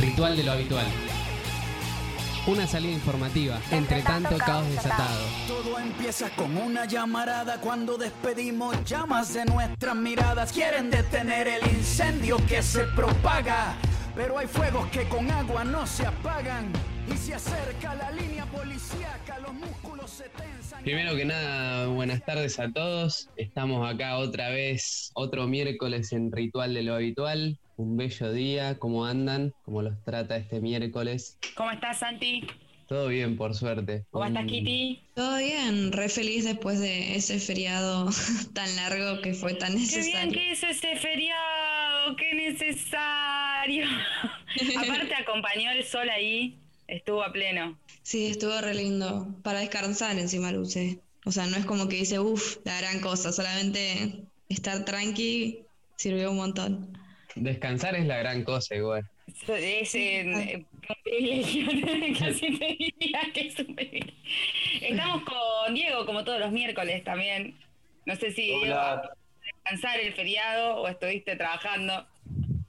Ritual de lo habitual. Una salida informativa, entre tanto caos desatado. Todo empieza con una llamarada cuando despedimos llamas de nuestras miradas. Quieren detener el incendio que se propaga, pero hay fuegos que con agua no se apagan. Y se acerca la línea policíaca, los músculos se tensan. Primero que nada, buenas tardes a todos. Estamos acá otra vez, otro miércoles en Ritual de lo Habitual. Un bello día, ¿cómo andan? ¿Cómo los trata este miércoles? ¿Cómo estás, Santi? Todo bien, por suerte. ¿Cómo estás, Kitty? Todo bien, re feliz después de ese feriado tan largo que fue tan Qué bien necesario. que es ese feriado, qué necesario. Aparte acompañó el sol ahí, estuvo a pleno. Sí, estuvo re lindo. Para descansar encima usé. O sea, no es como que dice, uff, la gran cosa, solamente estar tranqui sirvió un montón. Descansar es la gran cosa igual. Es eh, un privilegio, casi te diría que es un privilegio. Estamos con Diego, como todos los miércoles también. No sé si Diego, Hola, descansar el feriado o estuviste trabajando.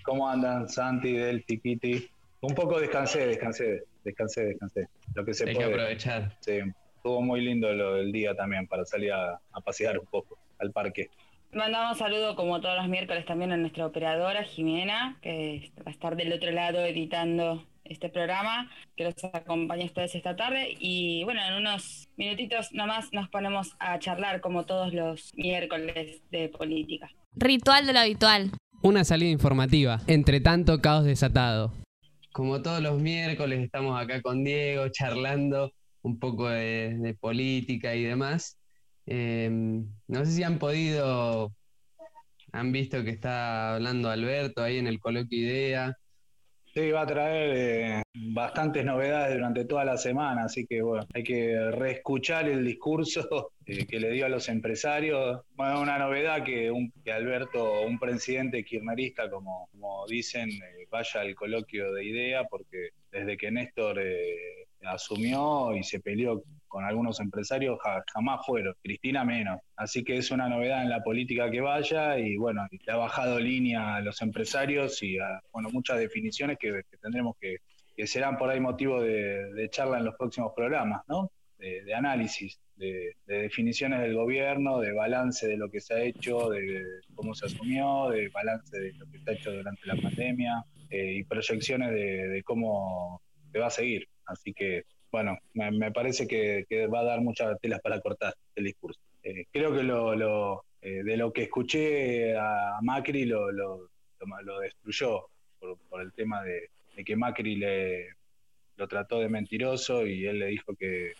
¿cómo andan Santi, Delphi, Kitty? Un poco descansé, descansé, descansé, descansé. Lo que se Hay que aprovechar. Sí, estuvo muy lindo lo del día también para salir a, a pasear un poco al parque. Mandamos saludo como todos los miércoles también a nuestra operadora Jimena, que va a estar del otro lado editando este programa, que los acompaña a ustedes esta tarde. Y bueno, en unos minutitos nomás nos ponemos a charlar como todos los miércoles de política. Ritual de lo habitual. Una salida informativa, entre tanto caos desatado. Como todos los miércoles estamos acá con Diego charlando un poco de, de política y demás. Eh, no sé si han podido, han visto que está hablando Alberto ahí en el coloquio Idea. Sí, va a traer eh, bastantes novedades durante toda la semana, así que bueno, hay que reescuchar el discurso eh, que le dio a los empresarios. Bueno, una novedad que, Alberto, un presidente kirchnerista, como, dicen, eh, vaya al coloquio de idea, porque desde que Néstor asumió y se peleó con algunos empresarios, ja- jamás fueron, Cristina menos. Así que es una novedad en la política que vaya y bueno, le ha bajado línea a los empresarios y a bueno, muchas definiciones que, tendremos que, que serán por ahí motivo de, charla en los próximos programas, ¿no? De, de análisis, de, de definiciones del gobierno, de balance de lo que se ha hecho, de cómo se asumió, de balance de lo que se ha hecho durante la pandemia eh, y proyecciones de cómo se va a seguir. Así que, bueno, me, me parece que, que va a dar muchas telas para cortar el discurso. Eh, creo que lo, lo, eh, de lo que escuché a Macri lo, lo, destruyó por, por el tema de, de que Macri le, lo trató de mentiroso y él le dijo que,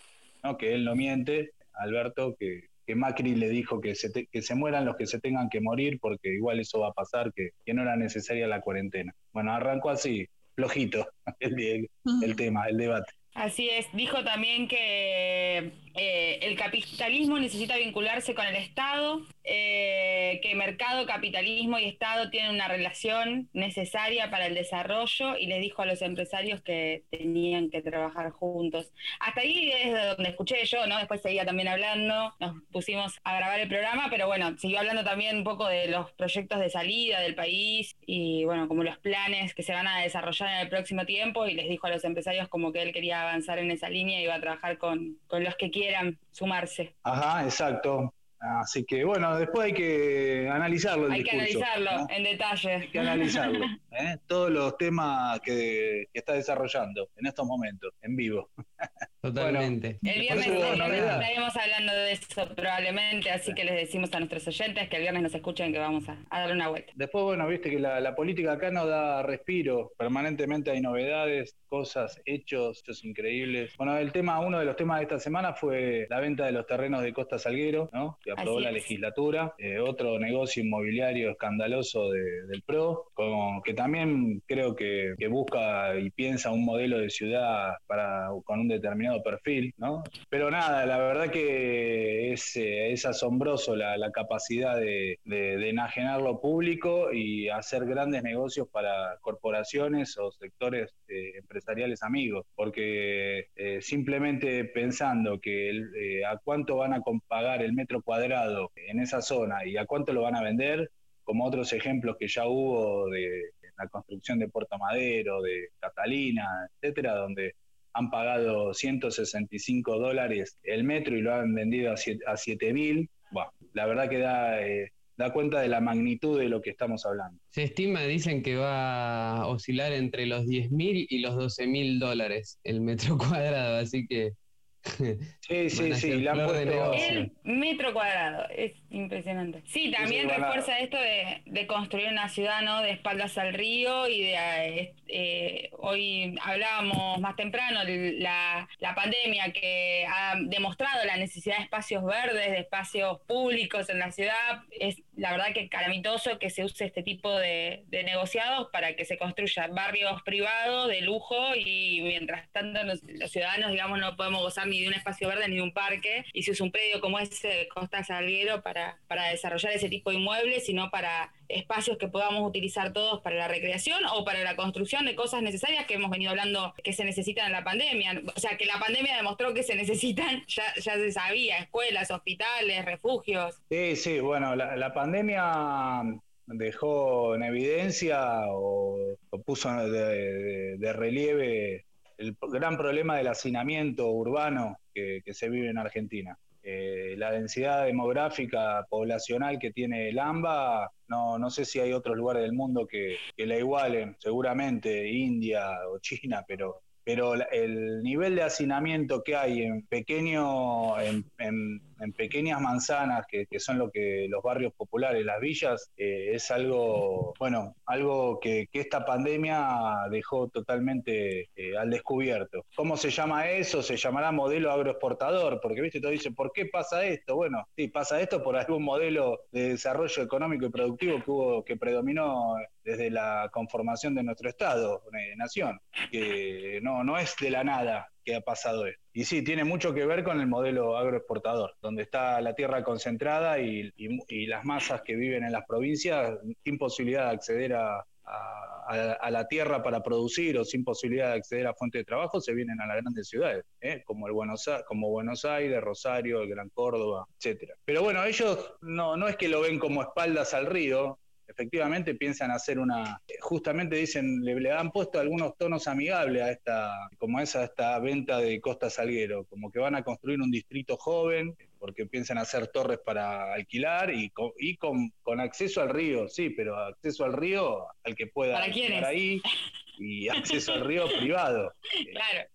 no, que él no miente, Alberto, que, que Macri le dijo que se, te- que se mueran los que se tengan que morir porque igual eso va a pasar, que, que no era necesaria la cuarentena. Bueno, arrancó así, flojito el, el- el tema, el debate. Así es, dijo también que eh, el capitalismo necesita vincularse con el Estado, eh, que mercado, capitalismo y Estado tienen una relación necesaria para el desarrollo y les dijo a los empresarios que tenían que trabajar juntos. Hasta ahí es de donde escuché yo, ¿no? Después seguía también hablando, nos pusimos a grabar el programa, pero bueno, siguió hablando también un poco de los proyectos de salida del país y bueno, como los planes que se van a desarrollar en el próximo tiempo y les dijo a los empresarios como que él quería avanzar en esa línea y iba a trabajar con, con los que quieran sumarse. Ajá, exacto. Así que bueno, después hay que analizarlo el Hay que analizarlo ¿no? en detalle. Hay que analizarlo. ¿eh? Todos los temas que, que está desarrollando en estos momentos, en vivo. Totalmente. El viernes el estaremos hablando de eso probablemente, así que les decimos a nuestros oyentes que el viernes nos escuchen que vamos a, a darle una vuelta. Después, bueno, viste que la, la política acá no da respiro. Permanentemente hay novedades, cosas, hechos, hechos increíbles. Bueno, el tema, uno de los temas de esta semana fue la venta de los terrenos de Costa Salguero, ¿no? Que aprobó la legislatura. Eh, otro negocio inmobiliario escandaloso de- del PRO, con- que también creo que, que busca y piensa un modelo de ciudad para, con un determinado perfil, ¿no? Pero nada, la verdad que es, eh, es asombroso la, la capacidad de, de- de enajenar lo público y hacer grandes negocios para corporaciones o sectores eh, empresariales amigos, porque eh, simplemente pensando que eh, a cuánto van a pagar el metro cuadrado en esa zona y a cuánto lo van a vender, como otros ejemplos que ya hubo de la construcción de Puerto Madero, de Catalina, etcétera, donde han pagado 165 dólares el metro y lo han vendido a 7 mil. La verdad que da, eh, da cuenta de la magnitud de lo que estamos hablando. Se estima, dicen que va a oscilar entre los 10 mil y los 12 mil dólares el metro cuadrado, así que Sí, sí, sí, la El metro cuadrado, es impresionante. Sí, también refuerza esto de, construir una ciudad, ¿no? De espaldas al río y de... Eh, eh, hoy hablábamos más temprano, la, la pandemia que ha demostrado la necesidad de espacios verdes, de espacios públicos en la ciudad. Es la verdad que calamitoso que se use este tipo de, de negociados para que se construyan barrios privados de lujo y mientras tanto los, los ciudadanos, digamos, no podemos gozar ni de un espacio verde ni de un parque, y si usa un predio como ese Costa Salguero para, para desarrollar ese tipo de inmuebles, sino para espacios que podamos utilizar todos para la recreación o para la construcción de cosas necesarias que hemos venido hablando que se necesitan en la pandemia. O sea, que la pandemia demostró que se necesitan, ya, ya se sabía, escuelas, hospitales, refugios. Sí, sí, bueno, la, pandemia dejó en evidencia o, puso de relieve el gran problema del hacinamiento urbano que, se vive en Argentina. Eh, la densidad demográfica poblacional que tiene el AMBA, no, no sé si hay otros lugares del mundo que, la igualen, seguramente India o China, pero pero el nivel de hacinamiento que hay en pequeño, en, pequeñas manzanas, que, son lo que los barrios populares, las villas, eh, es algo, bueno, algo que, esta pandemia dejó totalmente eh, al descubierto. ¿Cómo se llama eso? Se llamará modelo agroexportador, porque viste, todo dice, ¿por qué pasa esto? Bueno, sí, pasa esto por algún modelo de desarrollo económico y productivo que hubo, que predominó desde la conformación de nuestro Estado, eh, nación, que no, no es de la nada que ha pasado esto. Y sí, tiene mucho que ver con el modelo agroexportador, donde está la tierra concentrada y, las masas que viven en las provincias sin posibilidad de acceder a, la tierra para producir o sin posibilidad de acceder a fuentes de trabajo, se vienen a las grandes ciudades, ¿eh? como, el Buenos, como Buenos Aires, Rosario, el Gran Córdoba, etcétera. Pero bueno, ellos no, no es que lo ven como espaldas al río, efectivamente piensan hacer una, justamente dicen, le, le, han puesto algunos tonos amigables a esta, como es a esta venta de Costa Salguero, como que van a construir un distrito joven, porque piensan hacer torres para alquilar y con, y con, acceso al río, sí, pero acceso al río al que pueda estar ahí y acceso al río privado. Claro.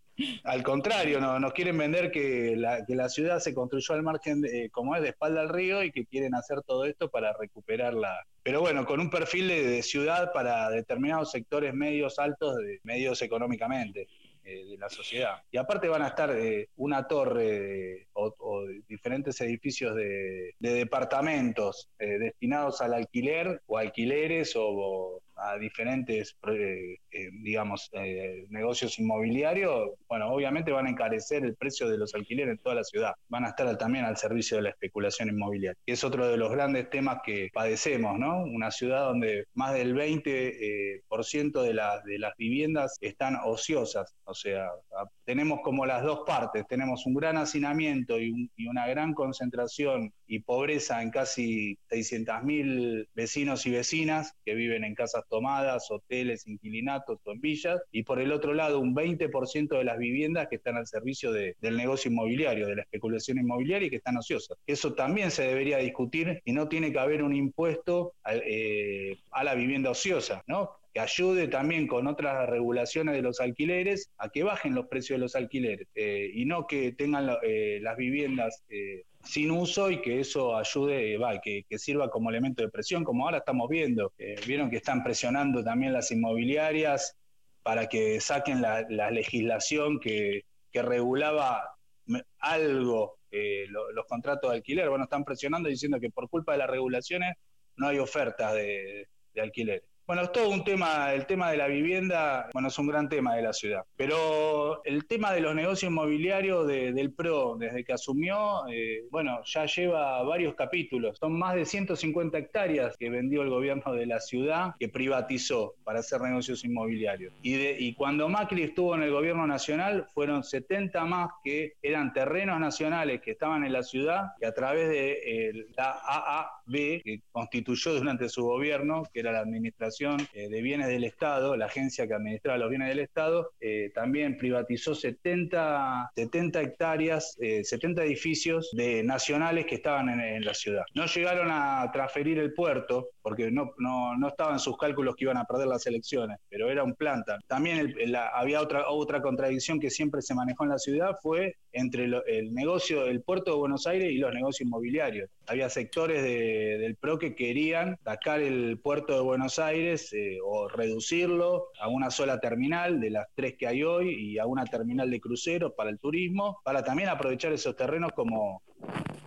Al contrario, no, nos quieren vender que la, que la ciudad se construyó al margen, como es, de espalda al río y que quieren hacer todo esto para recuperarla. Pero bueno, con un perfil de, ciudad para determinados sectores medios altos, de, medios económicamente eh, de la sociedad. Y aparte van a estar eh, una torre o, diferentes edificios de, departamentos eh, destinados al alquiler o alquileres o a diferentes, eh, eh, digamos, eh, negocios inmobiliarios, bueno, obviamente van a encarecer el precio de los alquileres en toda la ciudad. Van a estar también al servicio de la especulación inmobiliaria, que es otro de los grandes temas que padecemos, ¿no? Una ciudad donde más del 20% por ciento de, de las viviendas están ociosas, o sea, tenemos como las dos partes, tenemos un gran hacinamiento y, una gran concentración y pobreza en casi 600.000 vecinos y vecinas que viven en casas tomadas, hoteles, inquilinatos o en villas, y por el otro lado un 20% de las viviendas que están al servicio del negocio inmobiliario, de la especulación inmobiliaria y que están ociosas. Eso también se debería discutir y no tiene que haber un impuesto a, eh, la vivienda ociosa, ¿no? Que ayude también con otras regulaciones de los alquileres a que bajen los precios de los alquileres eh, y no que tengan eh, las viviendas sin uso y que eso ayude, va, que, sirva como elemento de presión, como ahora estamos viendo. Eh, vieron que están presionando también las inmobiliarias para que saquen la, legislación que, regulaba algo eh, los contratos de alquiler. Bueno, están presionando diciendo que por culpa de las regulaciones no hay ofertas de, de alquiler. Bueno, es todo un tema, el tema de la vivienda, bueno, es un gran tema de la ciudad. Pero el tema de los negocios inmobiliarios del PRO, desde que asumió, eh, bueno, ya lleva varios capítulos. Son más de 150 hectáreas que vendió el gobierno de la ciudad, que privatizó para hacer negocios inmobiliarios. Y, cuando Macri estuvo en el gobierno nacional, fueron 70 más que eran terrenos nacionales que estaban en la ciudad, que a través de eh, la AA B, que constituyó durante su gobierno, que era la Administración eh, de Bienes del Estado, la agencia que administraba los bienes del Estado, eh, también privatizó 70, 70 hectáreas, 70 edificios de nacionales que estaban en, la ciudad. No llegaron a transferir el puerto porque no, no, no estaban sus cálculos que iban a perder las elecciones, pero era un planta. También había otra, otra contradicción que siempre se manejó en la ciudad, fue entre el negocio, el puerto de Buenos Aires y los negocios inmobiliarios. Había sectores del PRO que querían sacar el puerto de Buenos Aires eh, o reducirlo a una sola terminal de las tres que hay hoy y a una terminal de cruceros para el turismo, para también aprovechar esos terrenos como,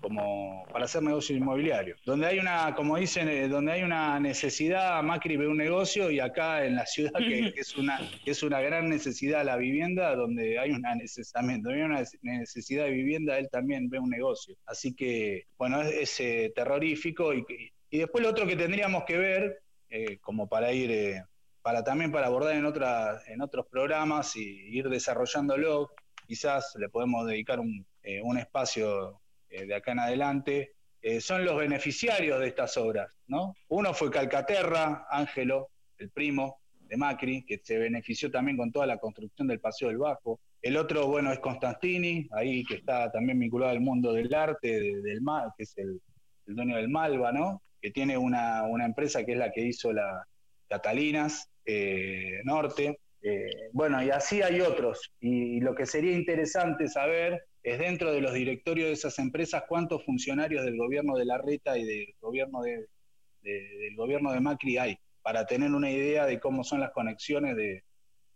como para hacer negocios inmobiliarios. Donde hay una, como dicen, eh, donde hay una necesidad, Macri ve un negocio y acá en la ciudad que, es una es una gran necesidad la vivienda, donde hay una necesidad, donde hay una necesidad de vivienda, él también ve un negocio. Así que, bueno, es, eh, terrorífico y, y, después lo otro que tendríamos que ver, eh, como para ir, para también para abordar en otra, en otros programas y ir desarrollándolo, quizás le podemos dedicar un, un espacio eh, de acá en adelante, eh, son los beneficiarios de estas obras. ¿no? Uno fue Calcaterra, Ángelo, el primo de Macri, que se benefició también con toda la construcción del Paseo del Bajo. El otro, bueno, es Constantini, ahí que está también vinculado al mundo del arte, del que es el, dueño del Malva, ¿no? Que tiene una, empresa que es la que hizo la Catalinas eh, Norte. bueno, y así hay otros. y, lo que sería interesante saber es dentro de los directorios de esas empresas cuántos funcionarios del gobierno de Larreta y del gobierno de, del gobierno de Macri hay, para tener una idea de cómo son las conexiones de,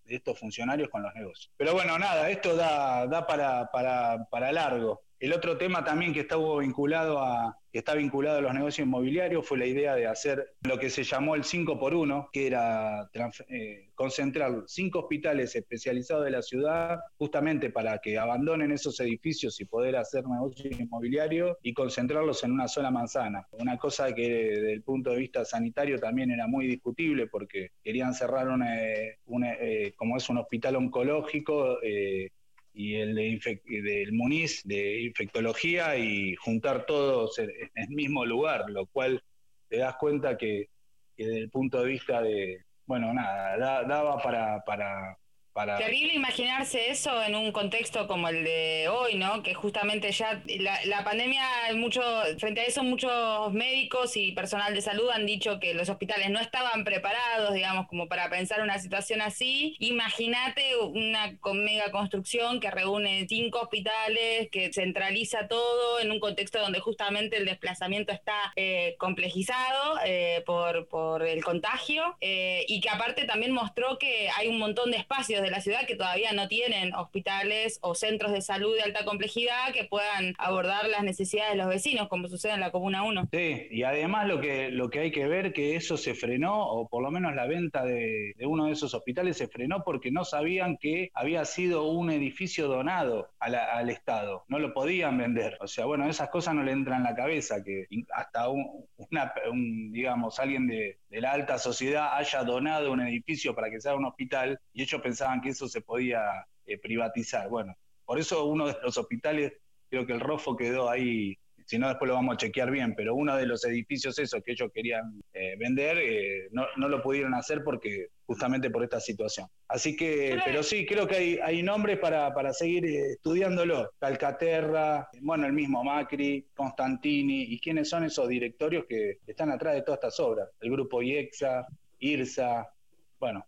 estos funcionarios con los negocios. Pero bueno, nada, esto da, da para, para, para largo. El otro tema también que estuvo vinculado a, está vinculado a los negocios inmobiliarios fue la idea de hacer lo que se llamó el 5 por 1, que era eh, concentrar cinco hospitales especializados de la ciudad justamente para que abandonen esos edificios y poder hacer negocios inmobiliarios y concentrarlos en una sola manzana. Una cosa que desde el punto de vista sanitario también era muy discutible porque querían cerrar una, eh, como es un hospital oncológico, eh, y el de del Muniz de infectología y juntar todos en el mismo lugar, lo cual te das cuenta que, desde el punto de vista de, bueno, nada, daba para, para, Terrible imaginarse eso en un contexto como el de hoy, ¿no? Que justamente ya la, pandemia, mucho, frente a eso muchos médicos y personal de salud han dicho que los hospitales no estaban preparados, digamos, como para pensar una situación así. Imagínate una mega construcción que reúne cinco hospitales, que centraliza todo en un contexto donde justamente el desplazamiento está eh, complejizado eh, por, por el contagio eh, y que aparte también mostró que hay un montón de espacios de la ciudad que todavía no tienen hospitales o centros de salud de alta complejidad que puedan abordar las necesidades de los vecinos, como sucede en la Comuna 1. Sí, y además lo que, lo que hay que ver que eso se frenó, o por lo menos la venta de, uno de esos hospitales se frenó porque no sabían que había sido un edificio donado al Estado, no lo podían vender. O sea, bueno, esas cosas no le entran en la cabeza, que hasta un, una, digamos, alguien de, de la alta sociedad haya donado un edificio para que sea un hospital y ellos pensaban que eso se podía eh, privatizar. Bueno, por eso uno de los hospitales, creo que el ROFO quedó ahí, si no después lo vamos a chequear bien, pero uno de los edificios esos que ellos querían eh, vender, eh, no, lo pudieron hacer porque justamente por esta situación. Así que, pero sí, creo que hay, hay nombres para, para seguir estudiándolo. Calcaterra, bueno, el mismo Macri, Constantini, y quiénes son esos directorios que están atrás de todas estas obras. El grupo IEXA, IRSA, bueno,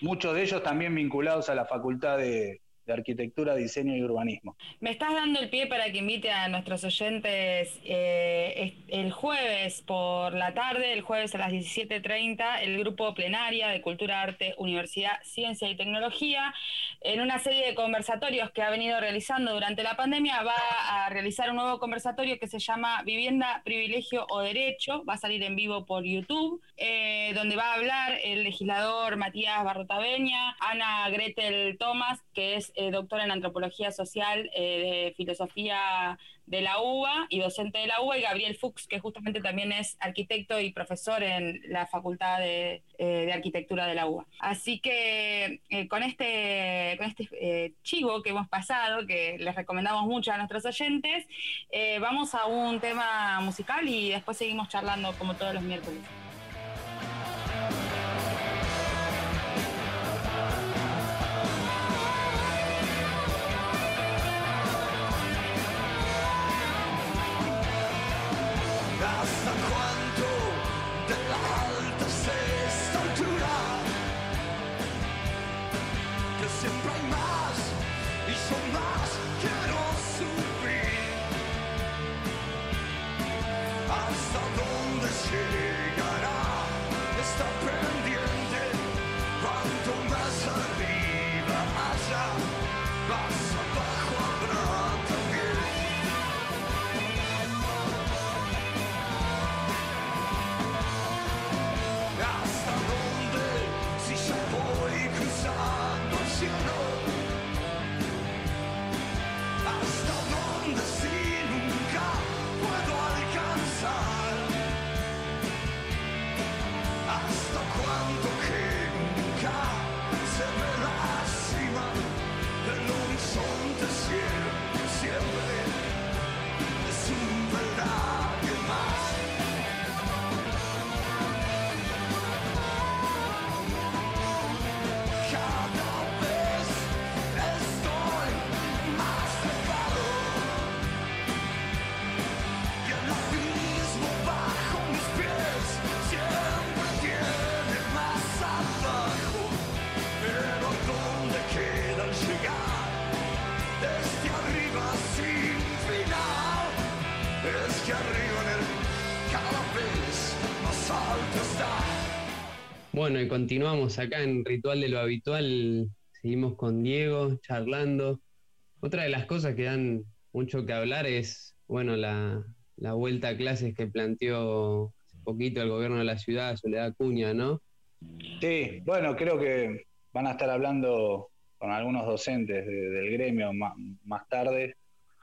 muchos de ellos también vinculados a la Facultad de, de Arquitectura, Diseño y Urbanismo. Me estás dando el pie para que invite a nuestros oyentes eh, el jueves por la tarde, el jueves a las 17.30, el grupo plenaria de Cultura, Arte, Universidad, Ciencia y Tecnología, en una serie de conversatorios que ha venido realizando durante la pandemia, va a realizar un nuevo conversatorio que se llama Vivienda, Privilegio o Derecho, va a salir en vivo por YouTube, eh, donde va a hablar el legislador Matías Barrotaveña, Ana Gretel Thomas, que es eh, doctora en antropología social de filosofía de la UBA y docente de la UBA, y Gabriel Fuchs, que justamente también es arquitecto y profesor en la Facultad de, Arquitectura de la UBA. Así que con este, con este chivo que hemos pasado, que les recomendamos mucho a nuestros oyentes, vamos a un tema musical y después seguimos charlando como todos los miércoles. Continuamos acá en Ritual de lo Habitual. Seguimos con Diego charlando. Otra de las cosas que dan mucho que hablar es, bueno, la, vuelta a clases que planteó hace poquito el gobierno de la ciudad, Soledad Cuña, ¿no? Sí, bueno, creo que van a estar hablando con algunos docentes del gremio más, tarde.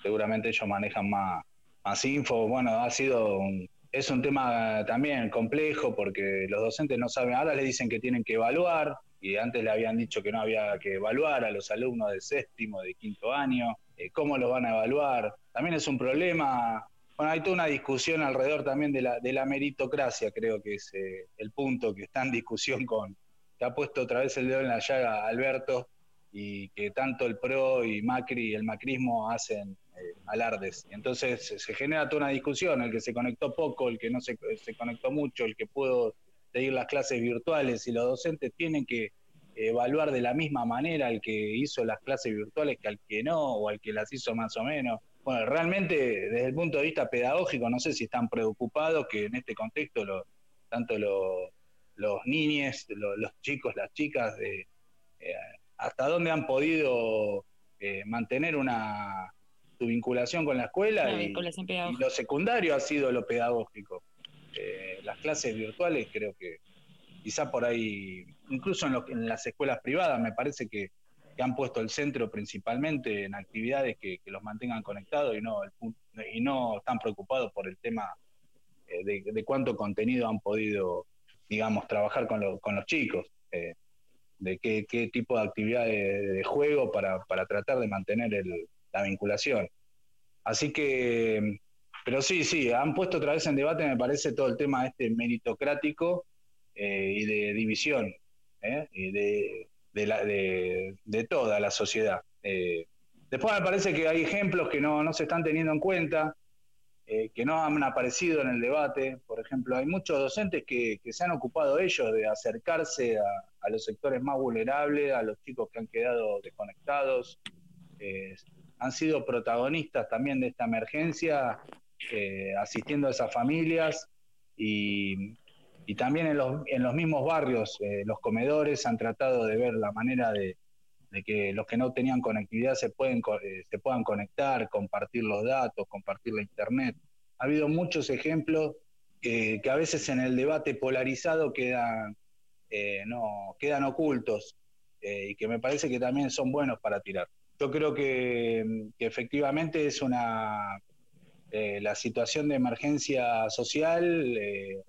Seguramente ellos manejan más, más info. Bueno, ha sido un, es un tema también complejo porque los docentes no saben, ahora les dicen que tienen que evaluar y antes le habían dicho que no había que evaluar a los alumnos de séptimo, de quinto año, eh, cómo los van a evaluar. También es un problema, bueno, hay toda una discusión alrededor también de la, de la meritocracia, creo que es eh, el punto que está en discusión con, que ha puesto otra vez el dedo en la llaga Alberto y que tanto el PRO y Macri y el macrismo hacen eh, alardes. Entonces se genera toda una discusión, el que se conectó poco, el que no se, conectó mucho, el que pudo seguir las clases virtuales y los docentes tienen que evaluar de la misma manera al que hizo las clases virtuales que al que no, o al que las hizo más o menos. Bueno, realmente desde el punto de vista pedagógico no sé si están preocupados que en este contexto tanto los niños, los chicos, las chicas, eh, hasta dónde han podido eh, mantener una, su vinculación con la escuela y, lo secundario ha sido lo pedagógico. Eh, las clases virtuales creo que quizá por ahí, incluso en, las escuelas privadas, me parece que, han puesto el centro principalmente en actividades que, los mantengan conectados y no, y no están preocupados por el tema eh, de, cuánto contenido han podido, digamos, trabajar con, los chicos. Eh, de qué, tipo de actividades de, juego para, para tratar de mantener el, la vinculación. Así que, pero sí, sí, han puesto otra vez en debate, me parece, todo el tema este meritocrático eh, y de división, ¿eh? de, toda la sociedad. Eh, después me parece que hay ejemplos que no, se están teniendo en cuenta, que no han aparecido en el debate. Por ejemplo, hay muchos docentes que, se han ocupado ellos de acercarse a, los sectores más vulnerables, a los chicos que han quedado desconectados han sido protagonistas también de esta emergencia, eh, asistiendo a esas familias y, también en los, en los, mismos barrios, eh, los comedores han tratado de ver la manera de, que los que no tenían conectividad se, pueden, eh, se puedan conectar, compartir los datos, compartir la internet. Ha habido muchos ejemplos que a veces en el debate polarizado quedan, no, quedan ocultos y que me parece que también son buenos para tirar. Yo creo que, efectivamente es una eh, la situación de emergencia social, eh,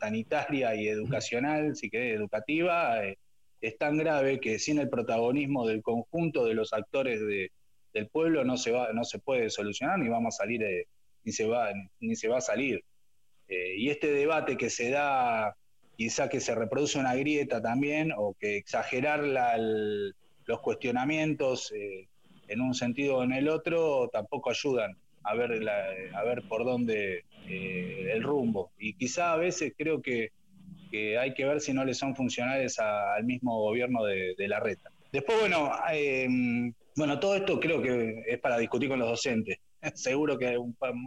sanitaria y educacional, si querés, educativa, es tan grave que sin el protagonismo del conjunto de los actores del pueblo no se va, no se puede solucionar ni vamos a salir, ni se va, ni se va a salir. y este debate que se da quizá que se reproduce una grieta también o que exagerar los cuestionamientos eh, en un sentido o en el otro tampoco ayudan a ver, a ver por dónde eh, el rumbo. Y quizá a veces creo que, hay que ver si no le son funcionales al mismo gobierno de, la reta. Después, bueno, em, bueno, todo esto creo que es para discutir con los docentes. Seguro que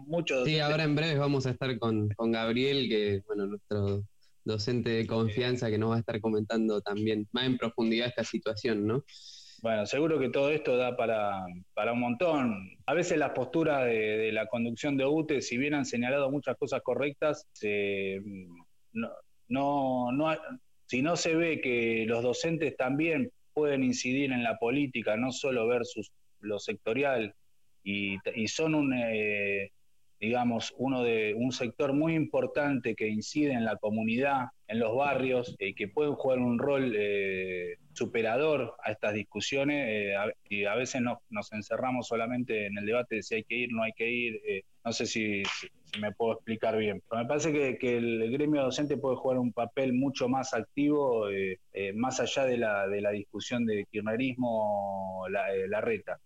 muchos... Sí, ahora en breve vamos a estar con, con Gabriel, que bueno, nuestro docente de confianza que nos va a estar comentando también más en profundidad esta situación, ¿no? Bueno, seguro que todo esto da para, un montón. A veces las posturas de, la conducción de UTE, si bien han señalado muchas cosas correctas, no, no, si no se ve que los docentes también pueden incidir en la política, no solo versus lo sectorial, y, son un, eh, digamos, uno de un sector muy importante que incide en la comunidad, en los barrios, y eh, que pueden jugar un rol eh, superador a estas discusiones eh, y a veces no, nos encerramos solamente en el debate de si hay que ir, no hay que ir. no sé si, me puedo explicar bien. Me parece que, el gremio docente puede jugar un papel mucho más activo, más allá de la, de la discusión de kirchnerismo, la, la reta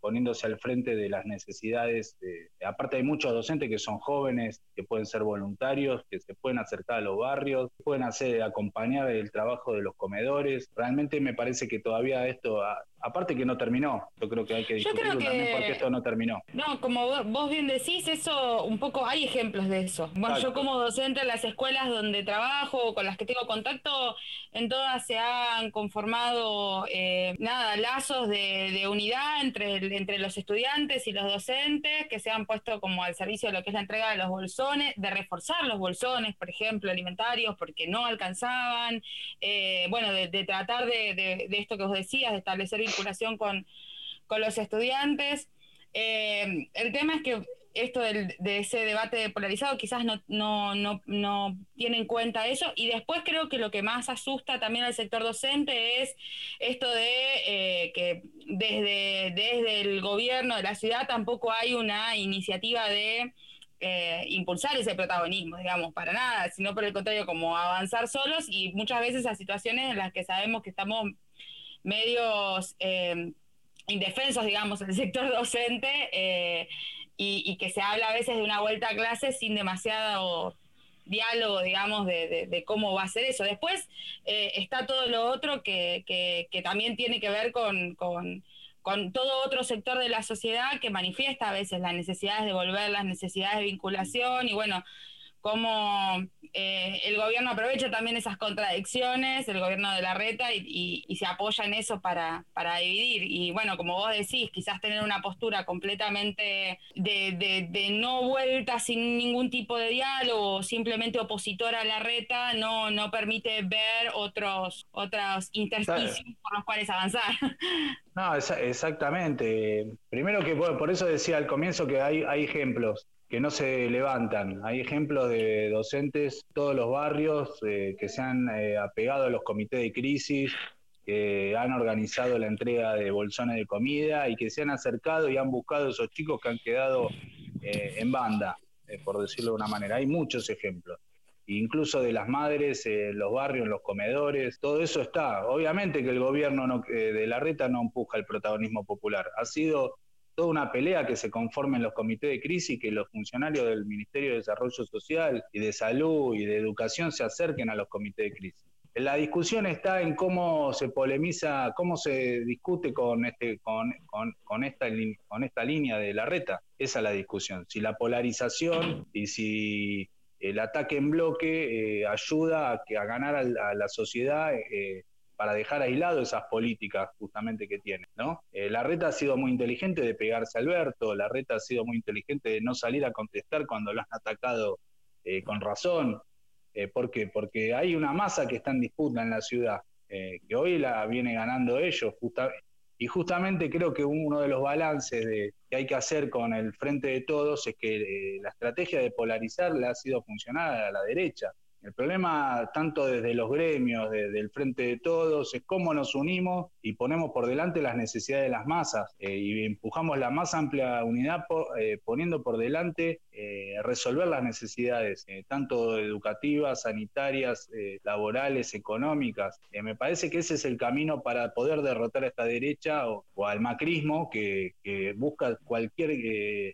poniéndose al frente de las necesidades. aparte hay muchos docentes que son jóvenes, que pueden ser voluntarios, que se pueden acercar a los barrios, pueden hacer acompañar el trabajo de los comedores. Realmente me parece que todavía esto aparte que no terminó, yo creo que hay que discutirlo también porque esto no terminó. No, como vos bien decís, eso un poco hay ejemplos de eso. Bueno, yo como docente en las escuelas donde trabajo, con las que tengo contacto, en todas se han conformado eh, nada, lazos de, unidad entre, entre los estudiantes y los docentes que se han puesto como al servicio de lo que es la entrega de los bolsones, de reforzar los bolsones, por ejemplo, alimentarios, porque no alcanzaban, eh, bueno, de, tratar de, de esto que vos decías, de establecer vinculación con, los estudiantes. Eh, el tema es que esto de ese debate polarizado quizás no, no, no, no, tiene en cuenta eso. Y después creo que lo que más asusta también al sector docente es esto de eh, que desde, desde el gobierno de la ciudad tampoco hay una iniciativa de eh, impulsar ese protagonismo, digamos, para nada, sino por el contrario, como avanzar solos y muchas veces a situaciones en las que sabemos que estamos medios eh, indefensos, digamos, en el sector docente y, que se habla a veces de una vuelta a clase sin demasiado diálogo, digamos, de, cómo va a ser eso. Después eh, está todo lo otro que, que, también tiene que ver con, con, con, todo otro sector de la sociedad que manifiesta a veces las necesidades de volver, las necesidades de vinculación y bueno, cómo eh, el gobierno aprovecha también esas contradicciones, el gobierno de la reta, y, se apoya en eso para, para, dividir. Y bueno, como vos decís, quizás tener una postura completamente de, de, no vuelta sin ningún tipo de diálogo, simplemente opositora a la reta, no, no permite ver otros, otros intersticios por los cuales avanzar. No, exactamente. Primero que por eso decía al comienzo que hay, hay ejemplos que no se levantan. Hay ejemplos de docentes, todos los barrios eh, que se han eh, apegado a los comités de crisis, que han organizado la entrega de bolsones de comida y que se han acercado y han buscado a esos chicos que han quedado eh, en banda, por decirlo de una manera. Hay muchos ejemplos. Incluso de las madres, los barrios, los comedores, todo eso está. Obviamente que el gobierno de la reta no empuja el protagonismo popular. Ha sido toda una pelea que se conformen los comités de crisis, que los funcionarios del Ministerio de Desarrollo Social y de Salud y de Educación se acerquen a los comités de crisis. La discusión está en cómo se polemiza, cómo se discute con, este, esta, línea de la reta. Esa es la discusión. Si la polarización y si el ataque en bloque eh, ayuda a ganar a, la sociedad eh, para dejar aislado esas políticas justamente que tiene. ¿no? Eh, la reta ha sido muy inteligente de pegarse a Alberto, la reta ha sido muy inteligente de no salir a contestar cuando lo han atacado eh, con razón. Eh, ¿Por qué? Porque hay una masa que está en disputa en la ciudad, que hoy la viene ganando ellos, Y justamente creo que uno de los balances que hay que hacer con el frente de todos es que la estrategia de polarizar le ha sido funcional a la derecha. El problema, tanto desde los gremios, desde el frente de todos, es cómo nos unimos y ponemos por delante las necesidades de las masas eh, y empujamos la más amplia unidad eh, poniendo por delante eh, resolver las necesidades, tanto educativas, sanitarias, laborales, económicas. me parece que ese es el camino para poder derrotar a esta derecha o, al macrismo que, busca cualquier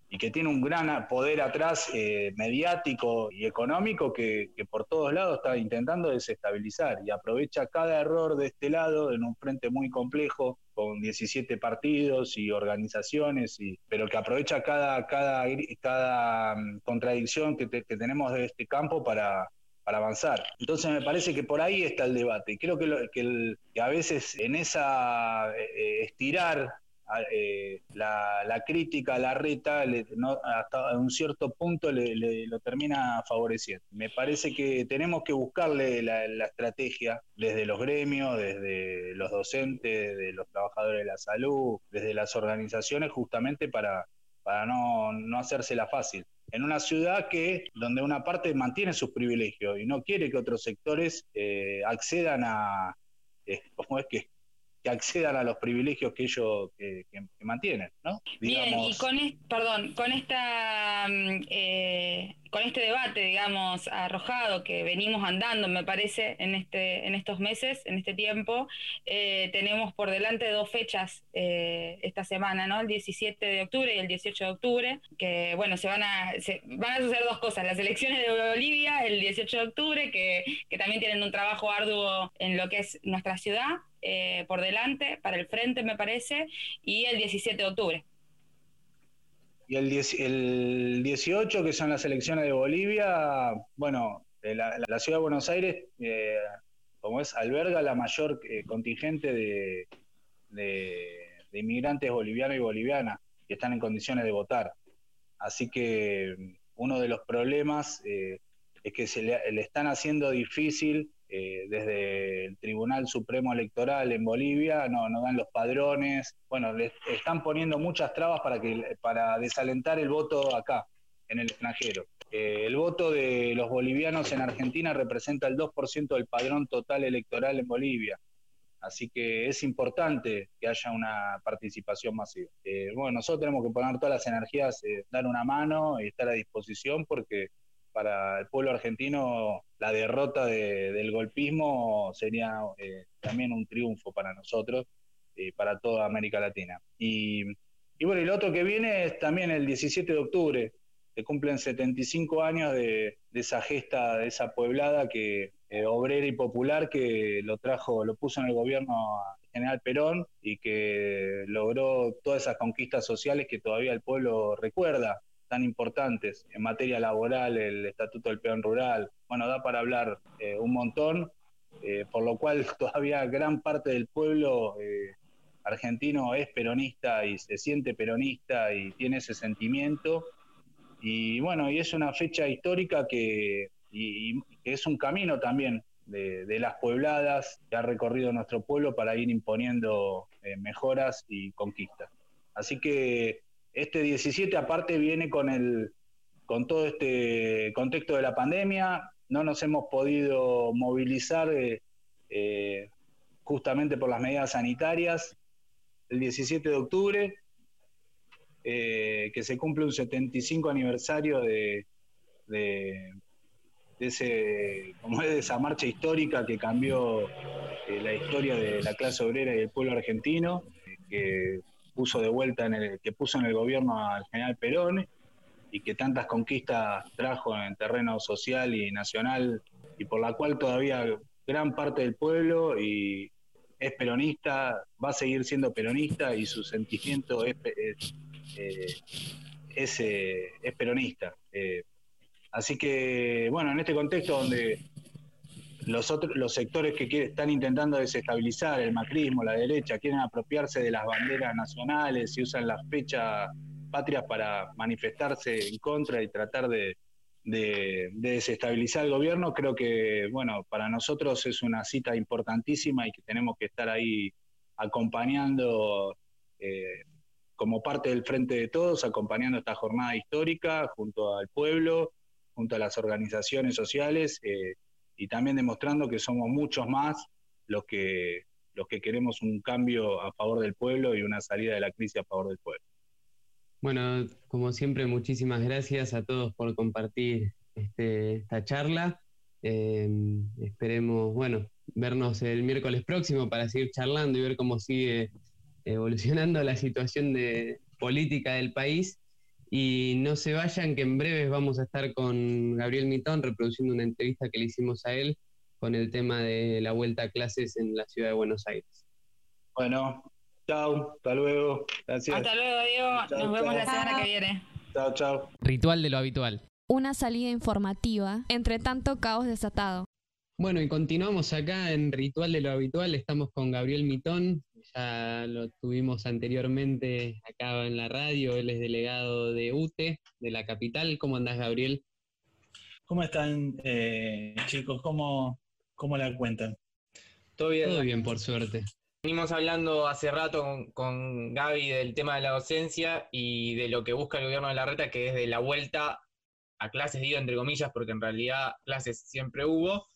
y que tiene un gran poder atrás mediático y económico que, por todo todos lados está intentando desestabilizar y aprovecha cada error de este lado en un frente muy complejo con 17 partidos y organizaciones, y, pero que aprovecha cada, cada, cada mm, contradicción que, tenemos de este campo para, para avanzar. Entonces me parece que por ahí está el debate. Creo que, que, a veces en esa eh, eh, estirar eh, la, crítica, la reta, hasta un cierto punto le, lo termina favoreciendo. Me parece que tenemos que buscarle la, estrategia desde los gremios, desde los docentes, de los trabajadores de la salud, desde las organizaciones, justamente para, para no, no hacérsela fácil. En una ciudad que donde una parte mantiene sus privilegios y no quiere que otros sectores eh, accedan a, eh, ¿cómo es que que accedan a los privilegios que ellos que, mantienen, ¿no? Bien, y con perdón, con esta mm, eh, con este debate, digamos, arrojado que venimos andando, me parece, en este, en estos meses, en este tiempo, eh, tenemos por delante dos fechas eh, esta semana, ¿no? El 17 de octubre y el 18 de octubre, que bueno, se van a, van a suceder dos cosas, las elecciones de Bolivia el 18 de octubre, que, que también tienen un trabajo arduo en lo que es nuestra ciudad, eh, por delante, para el frente me parece, y el 17 de octubre. Y el, el 18, que son las elecciones de Bolivia, bueno, eh, la, ciudad de Buenos Aires, eh, como es, alberga la mayor contingente de, inmigrantes bolivianos y bolivianas que están en condiciones de votar. Así que mm, uno de los problemas es que se le, están haciendo difícil eh, desde el Tribunal Supremo Electoral en Bolivia, no, no dan los padrones, bueno, le están poniendo muchas trabas para, que, para desalentar el voto acá, en el extranjero. Eh, el voto de los bolivianos en Argentina representa el 2% del padrón total electoral en Bolivia. Así que es importante que haya una participación masiva. Eh, bueno, nosotros tenemos que poner todas las energías, dar una mano y estar a disposición porque para el pueblo argentino la derrota del golpismo sería eh, también un triunfo para nosotros y para toda América Latina. Y, bueno, y lo otro que viene es también el 17 de octubre, se cumplen 75 años de, esa gesta, de esa pueblada que eh, obrera y popular que lo trajo, lo puso en el gobierno general Perón y que logró todas esas conquistas sociales que todavía el pueblo recuerda tan importantes en materia laboral, el Estatuto del Peón Rural. Bueno, da para hablar eh, un montón, eh, por lo cual todavía gran parte del pueblo eh, argentino es peronista y se siente peronista y tiene ese sentimiento. Y bueno, y es una fecha histórica que, es un camino también de, de, las puebladas que ha recorrido nuestro pueblo para ir imponiendo mejoras y conquistas. Así que este 17 aparte viene con, el, con todo este contexto de la pandemia, no nos hemos podido movilizar eh, eh, justamente por las medidas sanitarias. El 17 de octubre, eh, que se cumple un 75 aniversario de, de, ese, como de esa marcha histórica que cambió la historia de la clase obrera y del pueblo argentino, que puso de vuelta en el, que puso en el gobierno al general Perón y que tantas conquistas trajo en terreno social y nacional y por la cual todavía gran parte del pueblo y es peronista, va a seguir siendo peronista y su sentimiento es, es, eh, eh, peronista. Eh, así que, bueno, en este contexto donde los, otros, los sectores que están intentando desestabilizar el macrismo, la derecha, quieren apropiarse de las banderas nacionales y usan las fechas patrias para manifestarse en contra y tratar de, desestabilizar el gobierno, creo que, bueno, para nosotros es una cita importantísima y que tenemos que estar ahí acompañando eh, como parte del Frente de Todos, acompañando esta jornada histórica junto al pueblo, junto a las organizaciones sociales eh, y también demostrando que somos muchos más los que, los que queremos un cambio a favor del pueblo y una salida de la crisis a favor del pueblo. Bueno, como siempre, muchísimas gracias a todos por compartir este, esta charla. Eh, esperemos, bueno, vernos el miércoles próximo para seguir charlando y ver cómo sigue evolucionando la situación de política del país. Y no se vayan, que en breves vamos a estar con Gabriel Mitón reproduciendo una entrevista que le hicimos a él con el tema de la vuelta a clases en la ciudad de Buenos Aires. Bueno, chao, hasta luego. Gracias. Hasta luego, Diego. Nos vemos la semana que viene. Chao, chao. Ritual de lo habitual. Una salida informativa entre tanto caos desatado. Bueno, y continuamos acá en Ritual de lo Habitual. Estamos con Gabriel Mitón, ya lo tuvimos anteriormente acá en la radio. Él es delegado de UTE, de la capital. ¿Cómo andás, Gabriel? ¿Cómo están, eh, chicos? ¿Cómo, ¿Cómo la cuentan? Todo bien. Todo bien, por suerte. Venimos hablando hace rato con, con Gaby del tema de la docencia y de lo que busca el gobierno de la reta, que es de la vuelta a clases, digo entre comillas, porque en realidad clases siempre hubo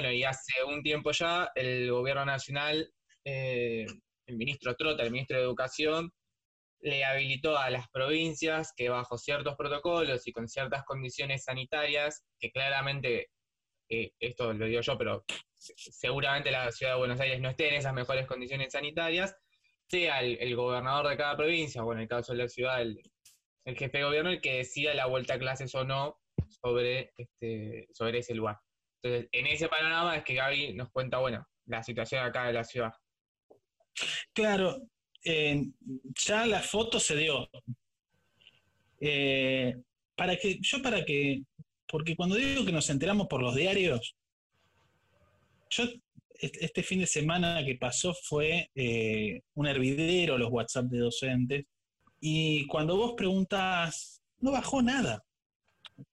bueno, y hace un tiempo ya el gobierno nacional, eh, el ministro Trota, el ministro de Educación, le habilitó a las provincias que bajo ciertos protocolos y con ciertas condiciones sanitarias, que claramente, eh, esto lo digo yo, pero seguramente la ciudad de Buenos Aires no esté en esas mejores condiciones sanitarias, sea el, gobernador de cada provincia, o en el caso de la ciudad, el, jefe de gobierno, el que decida la vuelta a clases o no sobre, este, sobre ese lugar. Entonces, en ese panorama es que Gaby nos cuenta, bueno, la situación acá de la ciudad. Claro, eh, ya la foto se dio. Eh, para que, yo para que, porque cuando digo que nos enteramos por los diarios, yo este fin de semana que pasó fue eh, un hervidero los WhatsApp de docentes y cuando vos preguntas, no bajó nada.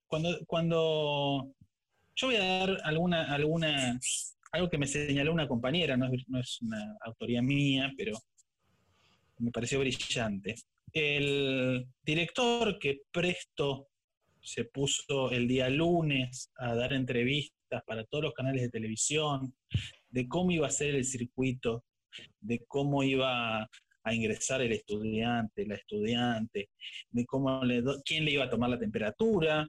Cuando, cuando yo voy a dar alguna, alguna, algo que me señaló una compañera, no es, una autoría mía, pero me pareció brillante. El director que presto se puso el día lunes a dar entrevistas para todos los canales de televisión, de cómo iba a ser el circuito, de cómo iba a ingresar el estudiante, la estudiante, de cómo quién le iba a tomar la temperatura,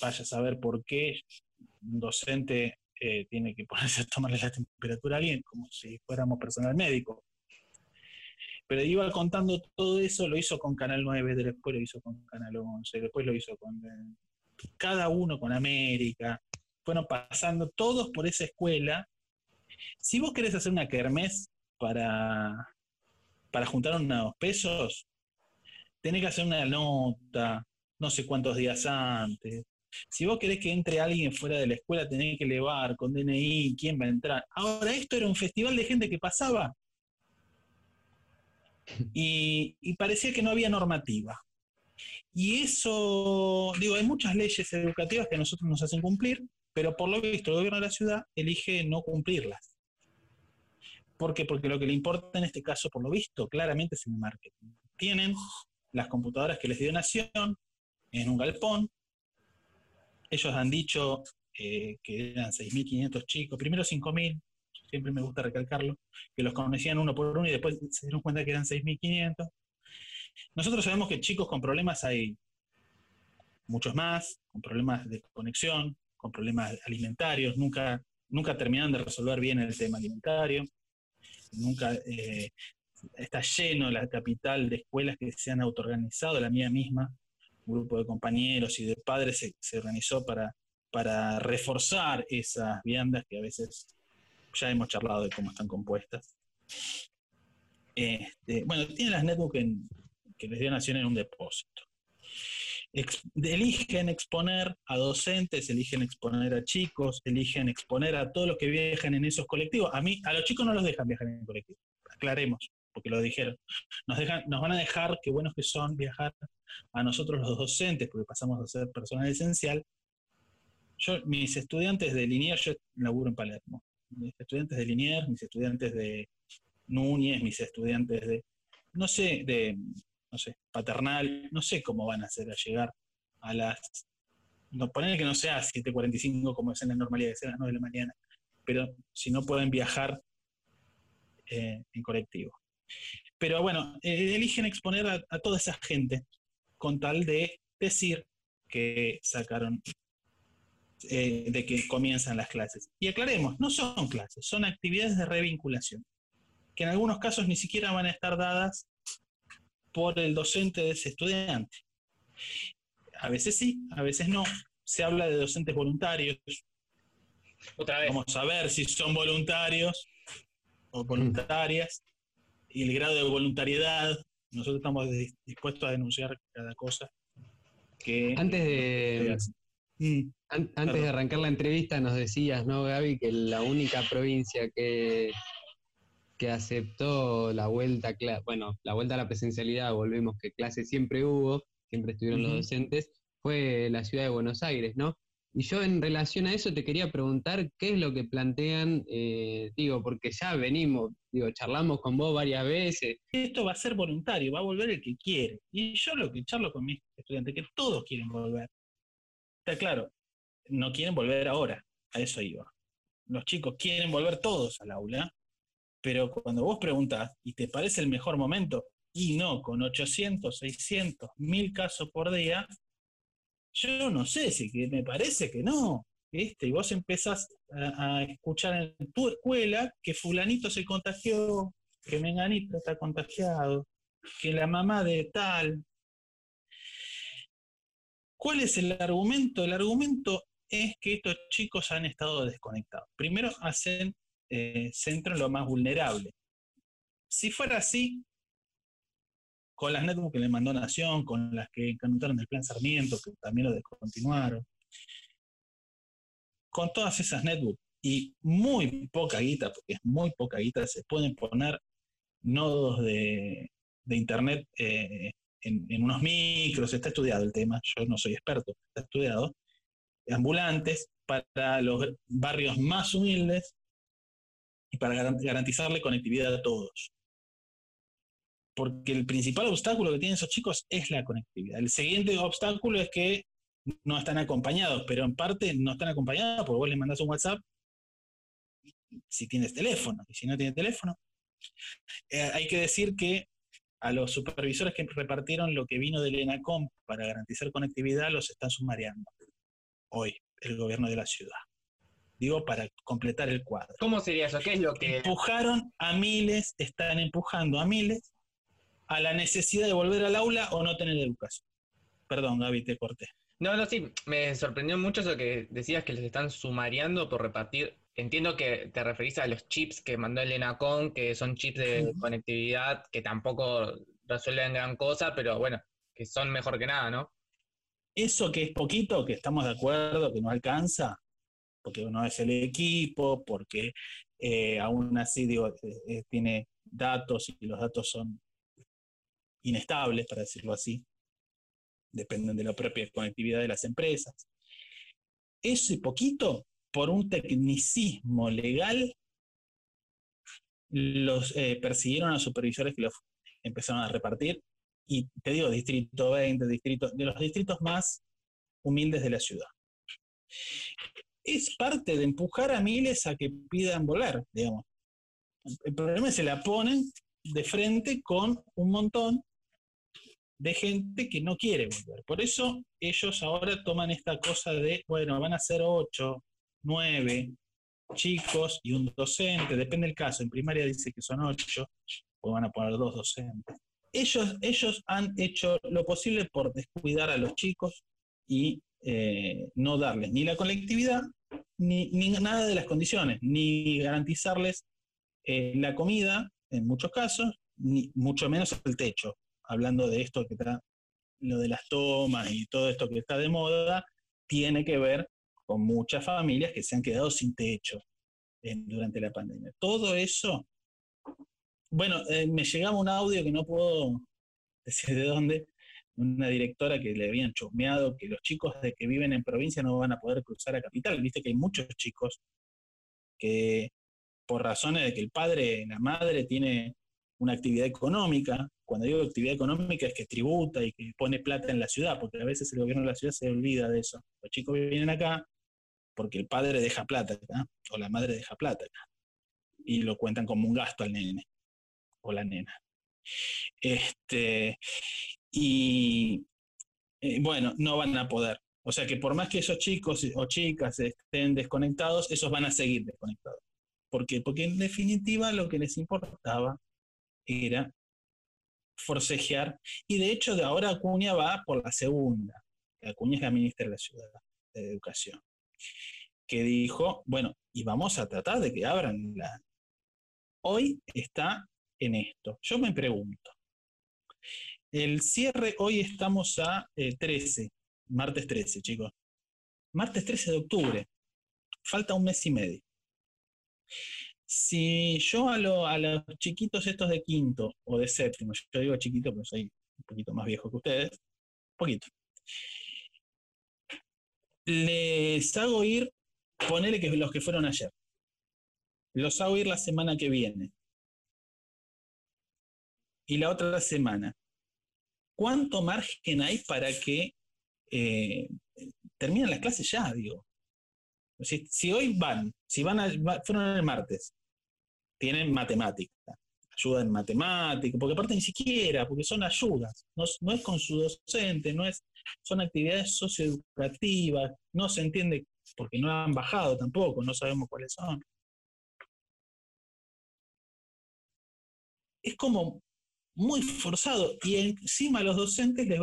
vaya a saber por qué, un docente eh, tiene que ponerse a tomarle la temperatura a alguien como si fuéramos personal médico. Pero iba contando todo eso, lo hizo con Canal 9, después lo hizo con Canal 11, después lo hizo con eh, cada uno con América. Fueron pasando todos por esa escuela. Si vos querés hacer una kermés para, para juntar unos pesos, tenés que hacer una nota, no sé cuántos días antes, si vos querés que entre alguien fuera de la escuela, tenés que elevar con DNI quién va a entrar. Ahora, esto era un festival de gente que pasaba y, parecía que no había normativa. Y eso, digo, hay muchas leyes educativas que a nosotros nos hacen cumplir, pero por lo visto el gobierno de la ciudad elige no cumplirlas. ¿Por qué? Porque lo que le importa en este caso, por lo visto, claramente es el marketing. Tienen las computadoras que les dio Nación en un galpón, ellos han dicho eh, que eran 6.500 chicos, primero 5.000, siempre me gusta recalcarlo, que los conocían uno por uno y después se dieron cuenta que eran 6.500. Nosotros sabemos que chicos con problemas hay muchos más, con problemas de conexión, con problemas alimentarios, nunca, nunca terminan de resolver bien el tema alimentario, nunca eh, está lleno la capital de escuelas que se han autoorganizado, la mía misma, un grupo de compañeros y de padres se, organizó para, para reforzar esas viandas que a veces ya hemos charlado de cómo están compuestas. Este, bueno, tienen las netbooks que les dio Nación en un depósito. eligen exponer a docentes, eligen exponer a chicos, eligen exponer a todos los que viajan en esos colectivos. A mí, a los chicos no los dejan viajar en colectivo, aclaremos porque lo dijeron. Nos, dejan, nos van a dejar, qué buenos que son, viajar a nosotros los docentes, porque pasamos a ser personal esencial. Yo, mis estudiantes de Linier, yo laburo en Palermo. Mis estudiantes de Linier, mis estudiantes de, Núñez, mis estudiantes de, no sé, de, no sé, paternal, no sé cómo van a hacer a llegar a las, no poner que no sea 7.45 como es en la normalidad, que sea a las 9 de la mañana, pero si no pueden viajar eh, en colectivo. Pero bueno, eh, eligen exponer a toda esa gente con tal de decir que sacaron eh, de que comienzan las clases. Y aclaremos, no son clases, son actividades de revinculación, que en algunos casos ni siquiera van a estar dadas por el docente de ese estudiante. A veces sí, a veces no. Se habla de docentes voluntarios. Otra vez. Vamos a ver si son voluntarios o voluntarias y el grado de voluntariedad. Nosotros estamos dis- dispuestos a denunciar cada cosa que Antes de, Mm, an- antes Perdón. de arrancar la entrevista nos decías, ¿no, Gaby? Que la única provincia que, que aceptó la vuelta, bueno, la vuelta a la presencialidad, volvemos que clases siempre hubo, siempre estuvieron los docentes, fue la ciudad de Buenos Aires, ¿no? Y yo en relación a eso te quería preguntar qué es lo que plantean, eh, digo, porque ya venimos, digo, charlamos con vos varias veces, esto va a ser voluntario, va a volver el que quiere. Y yo lo que charlo con mis estudiantes, que todos quieren volver. Está claro, no quieren volver ahora, a eso iba. Los chicos quieren volver todos al aula, pero cuando vos preguntás, ¿y te parece el mejor momento? Y no, con 800, 600, 1000 casos por día, yo no sé si me parece que no. ¿viste? Y vos empezás a, escuchar en tu escuela que fulanito se contagió, que Menganito está contagiado, que la mamá de tal. ¿Cuál es el argumento? El argumento es que estos chicos han estado desconectados. Primero hacen eh, centro en lo más vulnerable. Si fuera así, con las netbooks que le mandó Nación, con las que canutaron el plan Sarmiento, que también lo descontinuaron, con todas esas netbooks y muy poca guita, porque es muy poca guita, se pueden poner nodos de, internet eh, en, unos micros, está estudiado el tema, yo no soy experto, está estudiado, ambulantes para los barrios más humildes y para garan- garantizarle conectividad a todos. Porque el principal obstáculo que tienen esos chicos es la conectividad. El siguiente obstáculo es que no están acompañados, pero en parte no están acompañados porque vos les mandás un WhatsApp si tienes teléfono, y si no tienes teléfono. Eh, hay que decir que a los supervisores que repartieron lo que vino del ENACOM para garantizar conectividad los están sumariando hoy el gobierno de la ciudad. Digo, para completar el cuadro. ¿Cómo sería eso? ¿Qué es lo que.? Empujaron a miles, están empujando a miles a la necesidad de volver al aula o no tener educación. Perdón, Gaby, te corté. No, no, sí, me sorprendió mucho eso que decías que les están sumariando por repartir. Entiendo que te referís a los chips que mandó el ENACON, que son chips de conectividad que tampoco resuelven gran cosa, pero bueno, que son mejor que nada, ¿no? Eso que es poquito, que estamos de acuerdo, que no alcanza, porque no es el equipo, porque eh, aún así digo, eh, eh, tiene datos y los datos son inestables, para decirlo así, dependen de la propia conectividad de las empresas. Ese poquito, por un tecnicismo legal, los eh, persiguieron a supervisores que los empezaron a repartir y te digo, distrito 20, distrito, de los distritos más humildes de la ciudad. Es parte de empujar a miles a que pidan volar, digamos. El problema es que se la ponen de frente con un montón de gente que no quiere volver. Por eso ellos ahora toman esta cosa de, bueno, van a ser ocho, nueve chicos y un docente, depende del caso. En primaria dice que son ocho, o van a poner dos docentes ellos, ellos han hecho lo posible por descuidar a los chicos y eh, no darles ni la colectividad, ni, ni nada de las condiciones, ni garantizarles eh, la comida, en muchos casos, ni mucho menos el techo. Hablando de esto que está, lo de las tomas y todo esto que está de moda, tiene que ver con muchas familias que se han quedado sin techo eh, durante la pandemia. Todo eso bueno, eh, me llegaba un audio que no puedo decir de dónde, una directora que le habían chusmeado que los chicos de que viven en provincia no van a poder cruzar a capital. Viste que hay muchos chicos que por razones de que el padre, la madre tiene una actividad económica. Cuando digo actividad económica es que tributa y que pone plata en la ciudad, porque a veces el gobierno de la ciudad se olvida de eso. Los chicos vienen acá porque el padre deja plata o la madre deja plata acá, y lo cuentan como un gasto al nene o la nena. Este, y bueno, no van a poder. O sea que por más que esos chicos o chicas estén desconectados, esos van a seguir desconectados. ¿Por qué? Porque en definitiva lo que les importaba era forcejear. Y de hecho, de ahora Acuña va por la segunda. Acuña es la ministra de la Ciudad de Educación. Que dijo, bueno, y vamos a tratar de que abran la. Hoy está en esto. Yo me pregunto. El cierre, hoy estamos a 13, eh, martes 13, chicos. Martes 13 de octubre. Falta un mes y medio. Si yo a, a los chiquitos estos de quinto o de séptimo, yo digo chiquito porque soy un poquito más viejo que ustedes, poquito, les hago ir, ponele que los que fueron ayer, los hago ir la semana que viene y la otra semana. ¿Cuánto margen hay para que eh, terminen las clases ya, digo? Si, hoy van, si van fueron el martes, tienen matemática, ayuda en matemática, porque aparte ni siquiera, porque son ayudas, no, es con su docente, no es, son actividades socioeducativas, no se entiende porque no han bajado tampoco, no sabemos cuáles son. Es como muy forzado y encima los docentes les,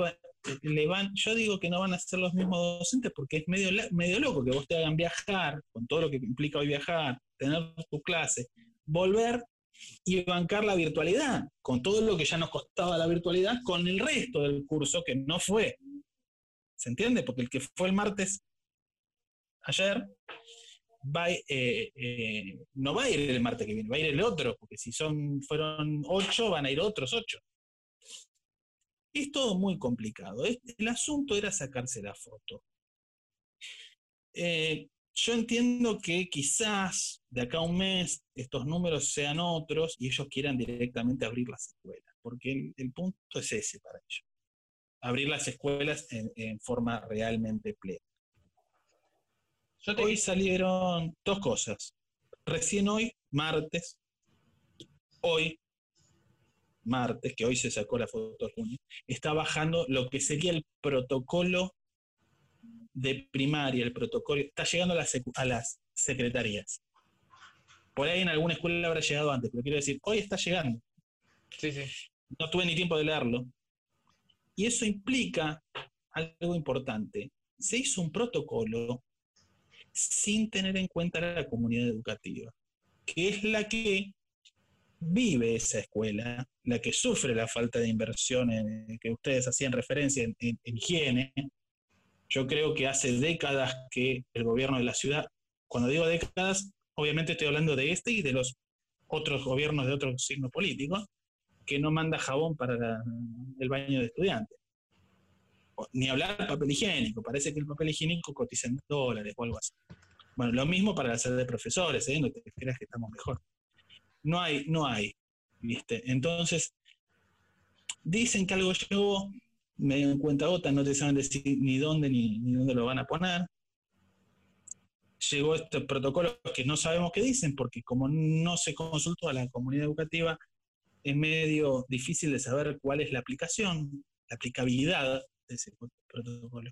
le van, yo digo que no van a ser los mismos docentes porque es medio, medio loco que vos te hagan viajar, con todo lo que implica hoy viajar, tener tu clase, volver y bancar la virtualidad, con todo lo que ya nos costaba la virtualidad, con el resto del curso que no fue. ¿Se entiende? Porque el que fue el martes ayer, eh, eh, no va a ir el martes que viene, va a ir el otro, porque si son, fueron ocho, van a ir otros ocho. Es todo muy complicado. El asunto era sacarse la foto. Eh, yo entiendo que quizás de acá a un mes estos números sean otros y ellos quieran directamente abrir las escuelas, porque el, punto es ese para ellos. Abrir las escuelas en, forma realmente plena. Hoy salieron dos cosas. Recién hoy, martes, hoy, martes, que hoy se sacó la foto de junio, está bajando lo que sería el protocolo de primaria, el protocolo, está llegando a las, secretarías. Por ahí en alguna escuela habrá llegado antes, pero quiero decir, hoy está llegando. Sí, sí. No tuve ni tiempo de leerlo. Y eso implica algo importante. Se hizo un protocolo sin tener en cuenta la comunidad educativa, que es la que vive esa escuela, la que sufre la falta de inversión en, que ustedes hacían referencia en higiene, yo creo que hace décadas que el gobierno de la ciudad, cuando digo décadas, obviamente estoy hablando de este y de los otros gobiernos de otros signos políticos, que no manda jabón para el baño de estudiantes. Ni hablar de papel higiénico, parece que el papel higiénico cotiza en dólares o algo así. Bueno, lo mismo para la sede de profesores, ¿eh? no te creas que estamos mejor. No hay, no hay, ¿viste? Entonces, dicen que algo llegó, medio en cuenta gota, no te saben decir ni dónde ni, dónde lo van a poner. Llegó este protocolo que no sabemos qué dicen, porque como no se consultó a la comunidad educativa, es medio difícil de saber cuál es la aplicación, la aplicabilidad de ese protocolo.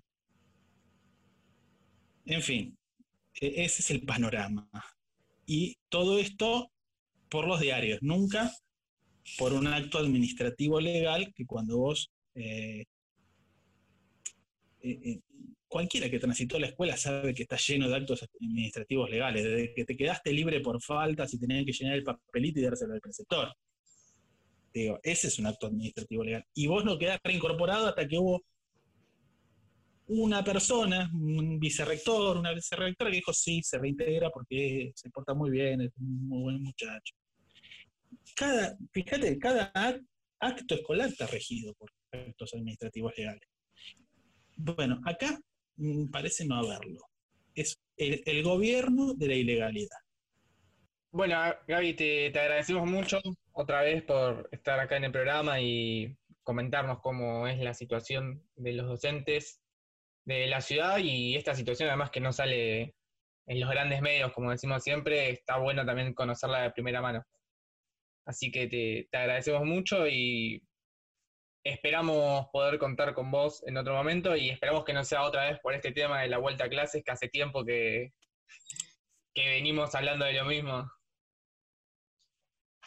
En fin, e-, ese es el panorama. Y todo esto por los diarios, nunca por un acto administrativo legal que cuando vos eh, eh, eh, cualquiera que transitó la escuela sabe que está lleno de actos administrativos legales, desde que te quedaste libre por faltas y tenías que llenar el papelito y dárselo al preceptor. Digo, ese es un acto administrativo legal. Y vos no quedás reincorporado hasta que hubo una persona, un vicerrector, una vicerrectora que dijo sí, se reintegra porque se porta muy bien, es un muy buen muchacho. Cada, fíjate, cada acto escolar está regido por actos administrativos legales. Bueno, acá mm, parece no haberlo. Es el, gobierno de la ilegalidad. Bueno, Gaby, te, te agradecemos mucho otra vez por estar acá en el programa y comentarnos cómo es la situación de los docentes de la ciudad y esta situación además que no sale en los grandes medios, como decimos siempre, está bueno también conocerla de primera mano. Así que te, agradecemos mucho y esperamos poder contar con vos en otro momento y esperamos que no sea otra vez por este tema de la vuelta a clases, que hace tiempo que, venimos hablando de lo mismo.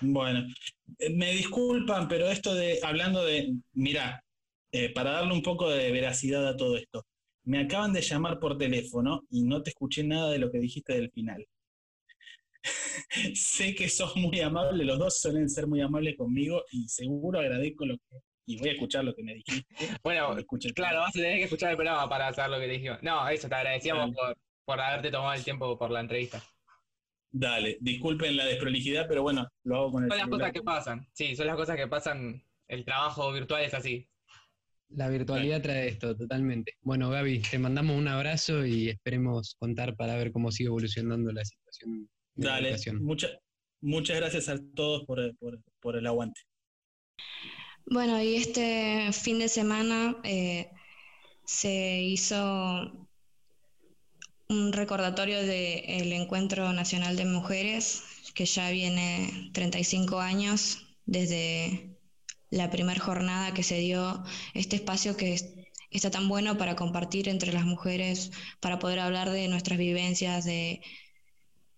Bueno, eh, me disculpan, pero esto de, hablando de, mirá, eh, para darle un poco de veracidad a todo esto, me acaban de llamar por teléfono y no te escuché nada de lo que dijiste del final. sé que sos muy amable, los dos suelen ser muy amables conmigo y seguro agradezco lo que. Y voy a escuchar lo que me dijiste. Bueno, claro, vas a tener que escuchar el programa para hacer lo que te dijimos. No, eso, te agradecíamos por, por haberte tomado el tiempo por la entrevista. Dale, disculpen la desprolijidad, pero bueno, lo hago con el Son las cosas que pasan, sí, son las cosas que pasan. El trabajo virtual es así. La virtualidad trae esto, totalmente. Bueno, Gaby, te mandamos un abrazo y esperemos contar para ver cómo sigue evolucionando la situación. Dale, muchas muchas gracias a todos por, el aguante. Bueno, y este fin de semana eh, se hizo un recordatorio del Encuentro Nacional de Mujeres, que ya viene 35 años desde la primera jornada que se dio, este espacio que está tan bueno para compartir entre las mujeres, para poder hablar de nuestras vivencias, de,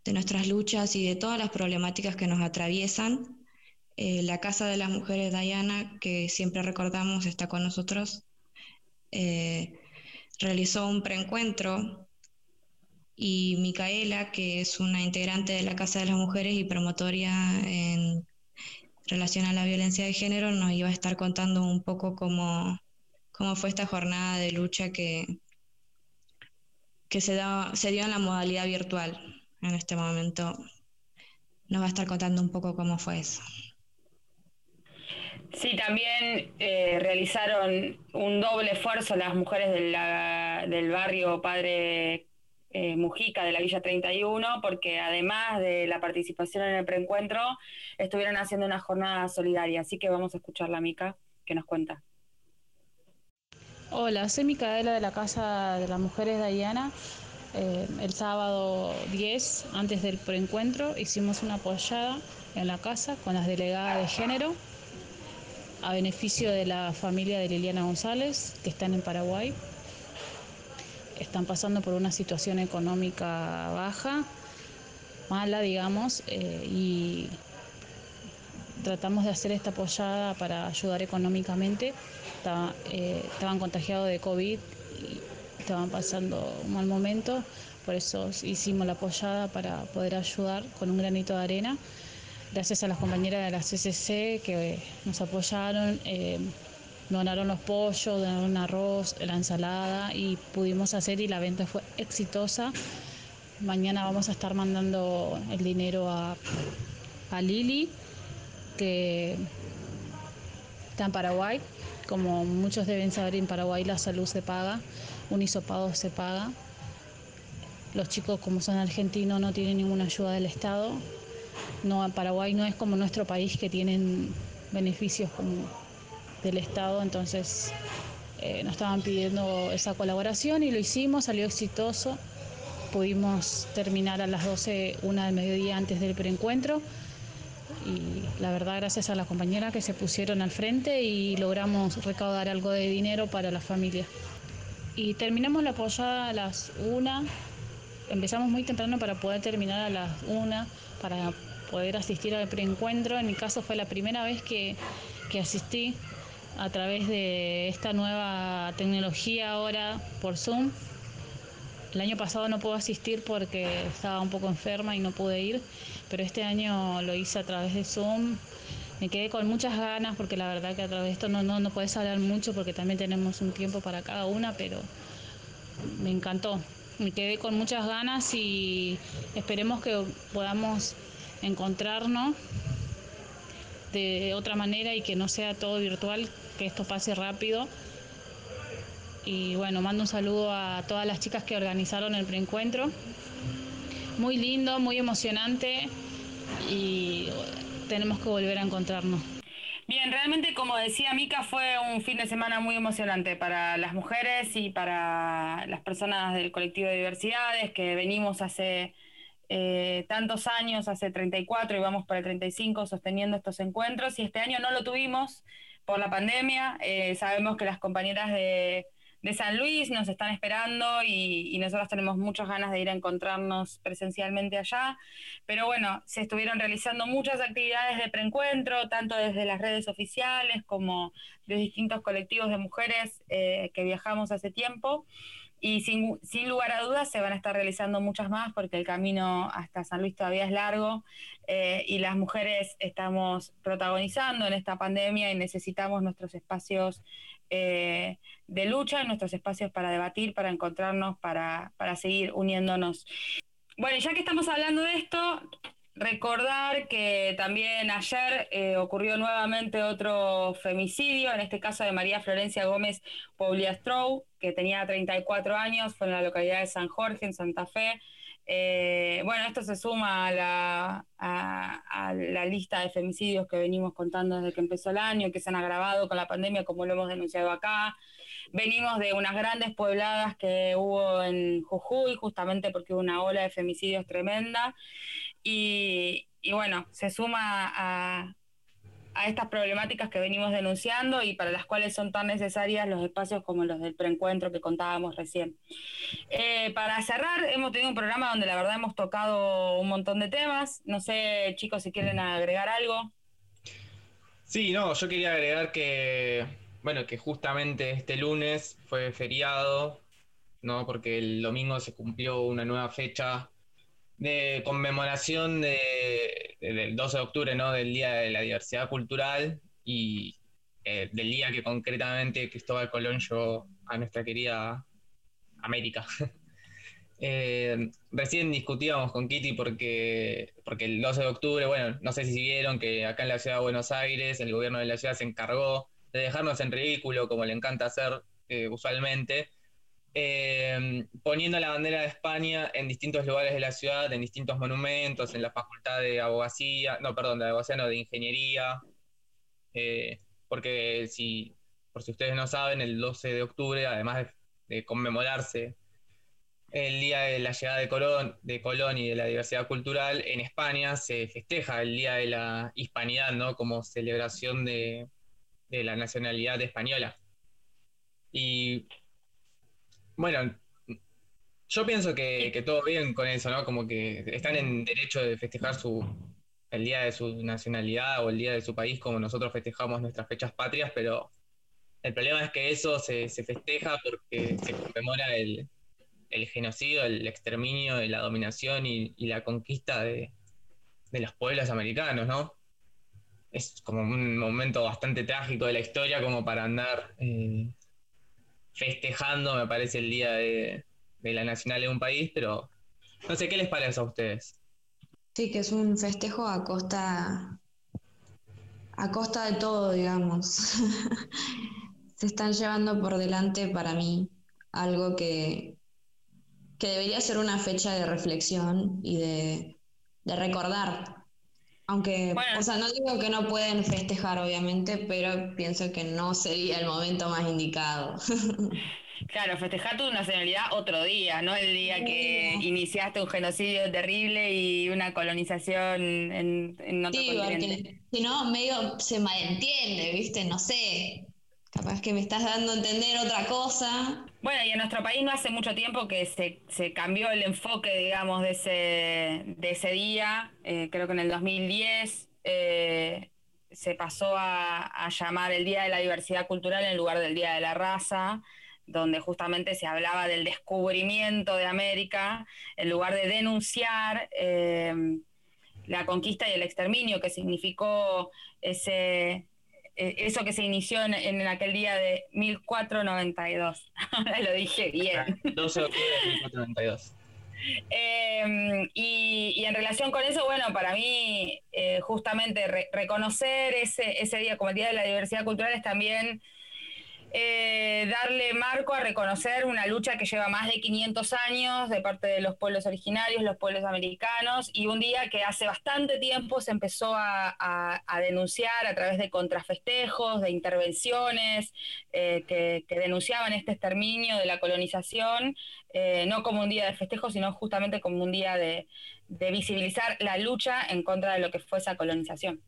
nuestras luchas y de todas las problemáticas que nos atraviesan. Eh, la Casa de las Mujeres Diana, que siempre recordamos, está con nosotros, eh, realizó un preencuentro y Micaela, que es una integrante de la Casa de las Mujeres y promotoria en relación a la violencia de género, nos iba a estar contando un poco cómo, cómo fue esta jornada de lucha que, que se, dio en la modalidad virtual en este momento. Nos va a estar contando un poco cómo fue eso. Sí, también eh, realizaron un doble esfuerzo las mujeres del barrio Padre eh, Mujica de la Villa 31, porque además de la participación en el preencuentro, estuvieron haciendo una jornada solidaria. Así que vamos a escuchar la Mica que nos cuenta. Hola, soy Micaela de la Casa de las Mujeres de Diana. Eh, el sábado 10, antes del preencuentro, hicimos una apoyada en la casa con las delegadas de género a beneficio de la familia de Liliana González, que están en Paraguay están pasando por una situación económica baja, mala, digamos, eh, y tratamos de hacer esta apoyada para ayudar económicamente. Eh, estaban contagiados de COVID y estaban pasando un mal momento, por eso hicimos la apoyada para poder ayudar con un granito de arena. Gracias a las compañeras de la CCC que nos apoyaron. Eh, donaron los pollos, donaron arroz, la ensalada y pudimos hacer y la venta fue exitosa. Mañana vamos a estar mandando el dinero a, a Lili, que está en Paraguay. Como muchos deben saber, en Paraguay la salud se paga, un hisopado se paga. Los chicos, como son argentinos, no tienen ninguna ayuda del Estado. No, Paraguay no es como nuestro país que tienen beneficios como del Estado, entonces eh, nos estaban pidiendo esa colaboración y lo hicimos, salió exitoso. Pudimos terminar a las 12, una del mediodía antes del preencuentro y la verdad gracias a las compañeras que se pusieron al frente y logramos recaudar algo de dinero para la familia. Y terminamos la apoyada a las 1, empezamos muy temprano para poder terminar a las 1, para poder asistir al preencuentro. En mi caso fue la primera vez que, que asistí a través de esta nueva tecnología ahora por Zoom. El año pasado no pude asistir porque estaba un poco enferma y no pude ir, pero este año lo hice a través de Zoom. Me quedé con muchas ganas porque la verdad que a través de esto no, no, no puedes hablar mucho porque también tenemos un tiempo para cada una, pero me encantó. Me quedé con muchas ganas y esperemos que podamos encontrarnos de otra manera y que no sea todo virtual, que esto pase rápido. Y bueno, mando un saludo a todas las chicas que organizaron el preencuentro. Muy lindo, muy emocionante. y tenemos que volver a encontrarnos. Bien, realmente como decía Mica, fue un fin de semana muy emocionante para las mujeres y para las personas del colectivo de diversidades que venimos hace eh, tantos años, hace 34 y vamos para el 35 sosteniendo estos encuentros y este año no lo tuvimos por la pandemia. Eh, sabemos que las compañeras de de San Luis, nos están esperando y, nosotros tenemos muchas ganas de ir a encontrarnos presencialmente allá. Pero bueno, se estuvieron realizando muchas actividades de preencuentro, tanto desde las redes oficiales como de distintos colectivos de mujeres eh, que viajamos hace tiempo. Y sin, lugar a dudas se van a estar realizando muchas más porque el camino hasta San Luis todavía es largo eh, y las mujeres estamos protagonizando en esta pandemia y necesitamos nuestros espacios eh, de lucha, nuestros espacios para debatir, para encontrarnos, para, seguir uniéndonos. Bueno, ya que estamos hablando de esto, recordar que también ayer eh, ocurrió nuevamente otro femicidio, en este caso de María Florencia Gómez Pauliastrou, que tenía 34 años, fue en la localidad de San Jorge, en Santa Fe. Eh, bueno, esto se suma a la, a, la, lista de femicidios que venimos contando desde que empezó el año, que se han agravado con la pandemia, como lo hemos denunciado acá. Venimos de unas grandes pobladas que hubo en Jujuy, justamente porque hubo una ola de femicidios tremenda. Y, bueno, se suma a, a estas problemáticas que venimos denunciando y para las cuales son tan necesarias los espacios como los del preencuentro que contábamos recién. Eh, para cerrar, hemos tenido un programa donde la verdad hemos tocado un montón de temas. No sé, chicos, si quieren agregar algo. Sí, no, yo quería agregar que, bueno, que justamente este lunes fue feriado, ¿no? Porque el domingo se cumplió una nueva fecha de conmemoración de, del 12 de octubre, ¿no? Del Día de la Diversidad Cultural y eh, del día que concretamente Cristóbal Colón llegó a nuestra querida América. Eh, recién discutíamos con Kitty porque, porque el 12 de octubre, bueno, no sé si vieron que acá en la ciudad de Buenos Aires el gobierno de la ciudad se encargó de dejarnos en ridículo, como le encanta hacer eh, usualmente, eh, poniendo la bandera de España en distintos lugares de la ciudad, en distintos monumentos, en la facultad de abogacía, no, perdón, de abogacía, no, de ingeniería, eh, porque si, por si ustedes no saben, el 12 de octubre, además de, conmemorarse el día de la llegada de Colón, de Colón y de la diversidad cultural, en España se festeja el Día de la Hispanidad, ¿no? Como celebración de, de la nacionalidad española. Y bueno, yo pienso que, todo bien con eso, ¿no? Como que están en derecho de festejar su, el día de su nacionalidad o el día de su país como nosotros festejamos nuestras fechas patrias, pero el problema es que eso se, festeja porque se conmemora el, genocidio, el exterminio, la dominación y, la conquista de, los pueblos americanos, ¿no? Es como un momento bastante trágico de la historia como para andar eh, festejando, me parece, el día de, la nacional de un país, pero no sé qué les parece a ustedes. Sí, que es un festejo a costa, a costa de todo, digamos. Se están llevando por delante para mí algo que, que debería ser una fecha de reflexión y de, de recordar aunque, o sea, no digo que no pueden festejar, obviamente, pero pienso que no sería el momento más indicado. Claro, festejar tu nacionalidad otro día, no el día que iniciaste un genocidio terrible y una colonización en, en otro sí, Porque, si no, medio se malentiende, ¿viste? No sé. Capaz que me estás dando a entender otra cosa. Bueno, y en nuestro país no hace mucho tiempo que se, cambió el enfoque, digamos, de ese, de ese día. Eh, creo que en el 2010 eh, se pasó a, llamar el Día de la Diversidad Cultural en lugar del Día de la Raza, donde justamente se hablaba del descubrimiento de América, en lugar de denunciar eh, la conquista y el exterminio que significó ese eh, eso que se inició en, aquel día de 1492. Ahora lo dije bien. 12 de octubre de 1492. Em, y, en relación con eso, bueno, para mí eh, justamente reconocer ese, ese día como el Día de la Diversidad Cultural es también eh, darle marco a reconocer una lucha que lleva más de 500 años de parte de los pueblos originarios, los pueblos americanos, y un día que hace bastante tiempo se empezó a, denunciar a través de contrafestejos, de intervenciones eh, que, denunciaban este exterminio de la colonización, eh, no como un día de festejo, sino justamente como un día de visibilizar la lucha en contra de lo que fue esa colonización.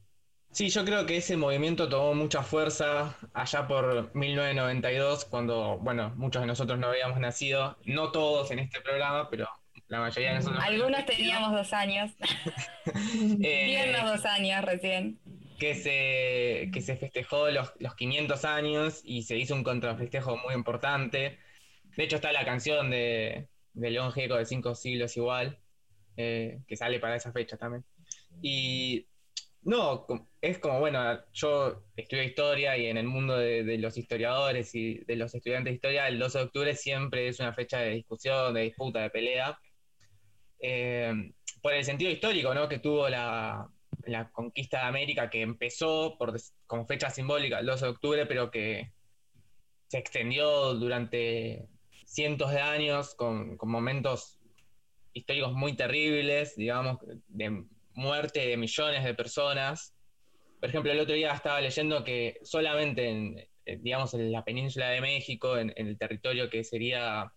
Sí, yo creo que ese movimiento tomó mucha fuerza allá por 1992, cuando, bueno, muchos de nosotros no habíamos nacido, no todos en este programa, pero la mayoría de nosotros. Algunos teníamos dos años. eh, dos años recién. Que se, que se festejó los, los 500 años y se hizo un contrafestejo muy importante. De hecho, está la canción de, de León Gieco de Cinco Siglos Igual, eh, que sale para esa fecha también. Y no, es como, bueno, yo estudio historia y en el mundo de, los historiadores y de los estudiantes de historia, el 12 de octubre siempre es una fecha de discusión, de disputa, de pelea. Eh, por el sentido histórico ¿no? que tuvo la, conquista de América, que empezó por, como fecha simbólica el 12 de octubre, pero que se extendió durante cientos de años con, con momentos históricos muy terribles, digamos, de muerte de millones de personas. Por ejemplo, el otro día estaba leyendo que solamente en, eh, digamos, en la península de México, en, el territorio que sería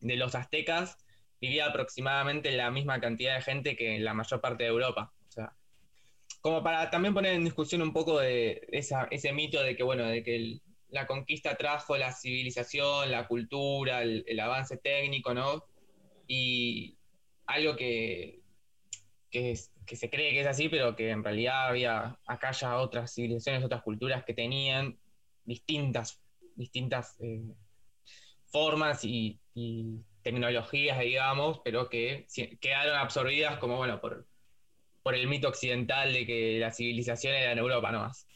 de los aztecas, vivía aproximadamente la misma cantidad de gente que en la mayor parte de Europa. O sea, como para también poner en discusión un poco de ese mito de que, bueno, de que la conquista trajo la civilización, la cultura, el, el avance técnico, ¿no? Y algo que, que, que se cree que es así, pero que en realidad había acá ya otras civilizaciones, otras culturas que tenían distintas, distintas eh, formas y, tecnologías, digamos, pero que quedaron absorbidas como, bueno, por, por el mito occidental de que la civilización era en Europa nomás.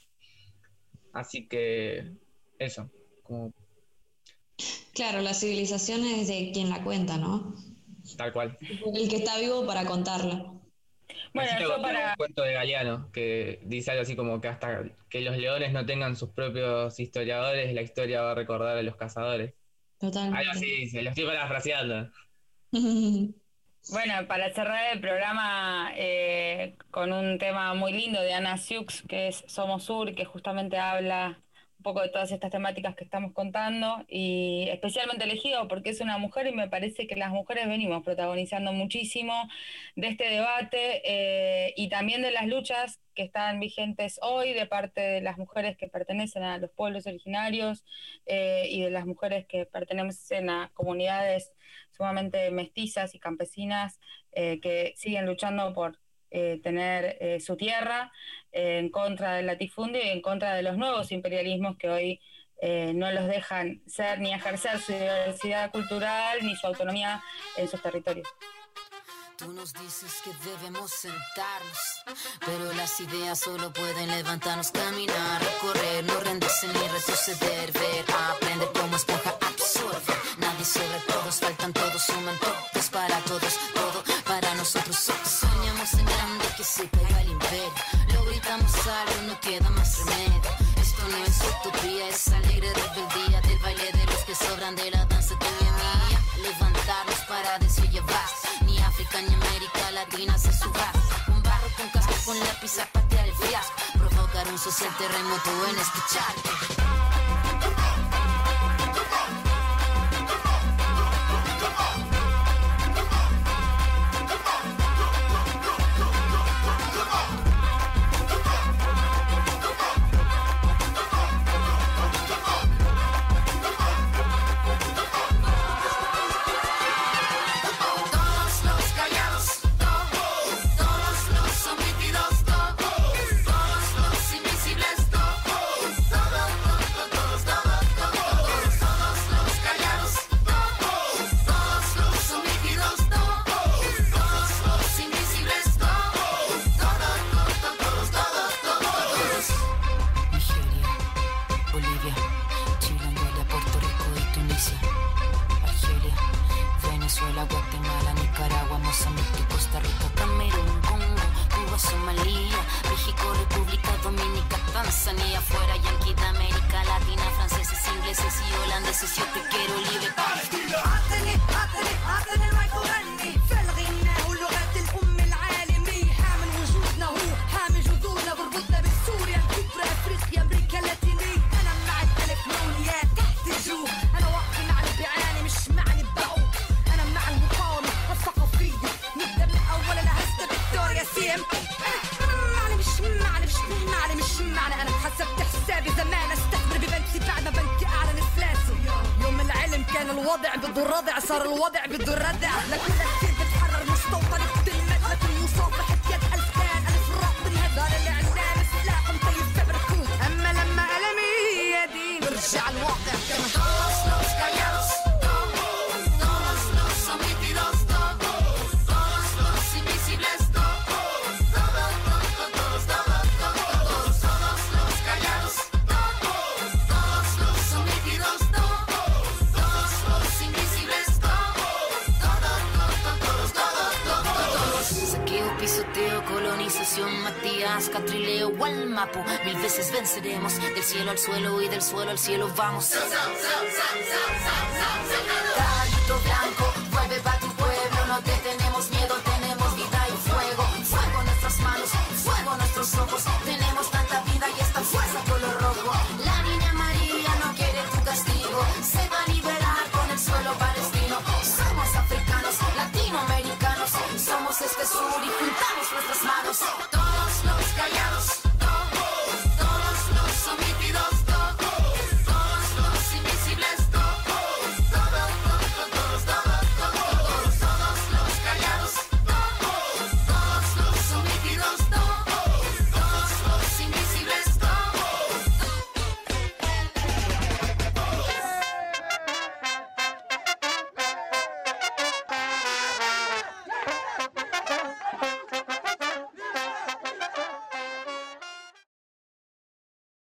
Así que eso, Claro, la civilización es de quien la cuenta, ¿no? Tal cual. El que está vivo para contarla. Bueno, yo para... Un cuento de Galeano que dice algo así como que hasta que los leones no tengan sus propios historiadores, la historia va a recordar a los cazadores. Totalmente. Algo así dice, lo estoy parafraseando. Bueno, para cerrar el programa eh, con un tema muy lindo de Ana Siux, que es Somos Sur, que justamente habla poco de todas estas temáticas que estamos contando y especialmente elegido porque es una mujer y me parece que las mujeres venimos protagonizando muchísimo de este debate eh, y también de las luchas que están vigentes hoy de parte de las mujeres que pertenecen a los pueblos originarios eh, y de las mujeres que pertenecen a comunidades sumamente mestizas y campesinas eh, que siguen luchando por eh, tener eh, su tierra eh, en contra del latifundio y en contra de los nuevos imperialismos que hoy no los dejan ser ni ejercer su diversidad cultural ni su autonomía en sus territorios. Tú nos dices que debemos sentarnos, pero las ideas solo pueden levantarnos, caminar, correr, no rendirse ni retroceder, ver, aprender como esponja absorbe. Nadie sobre todos, faltan todos, suman todos para todos, todo para nosotros. Soñamos en grande que se caiga el imperio, lo gritamos algo, no queda más remedio. Esto no es utopía, es alegre rebeldía del baile de los que sobran de la danza de mía. Levantarnos para decir llevar África ni América Latina se suba. Un barro con casco con lápiz a patear el fiasco. Provocar un social terremoto en escuchar. صار الوضع بده suelo y del suelo al cielo vamos.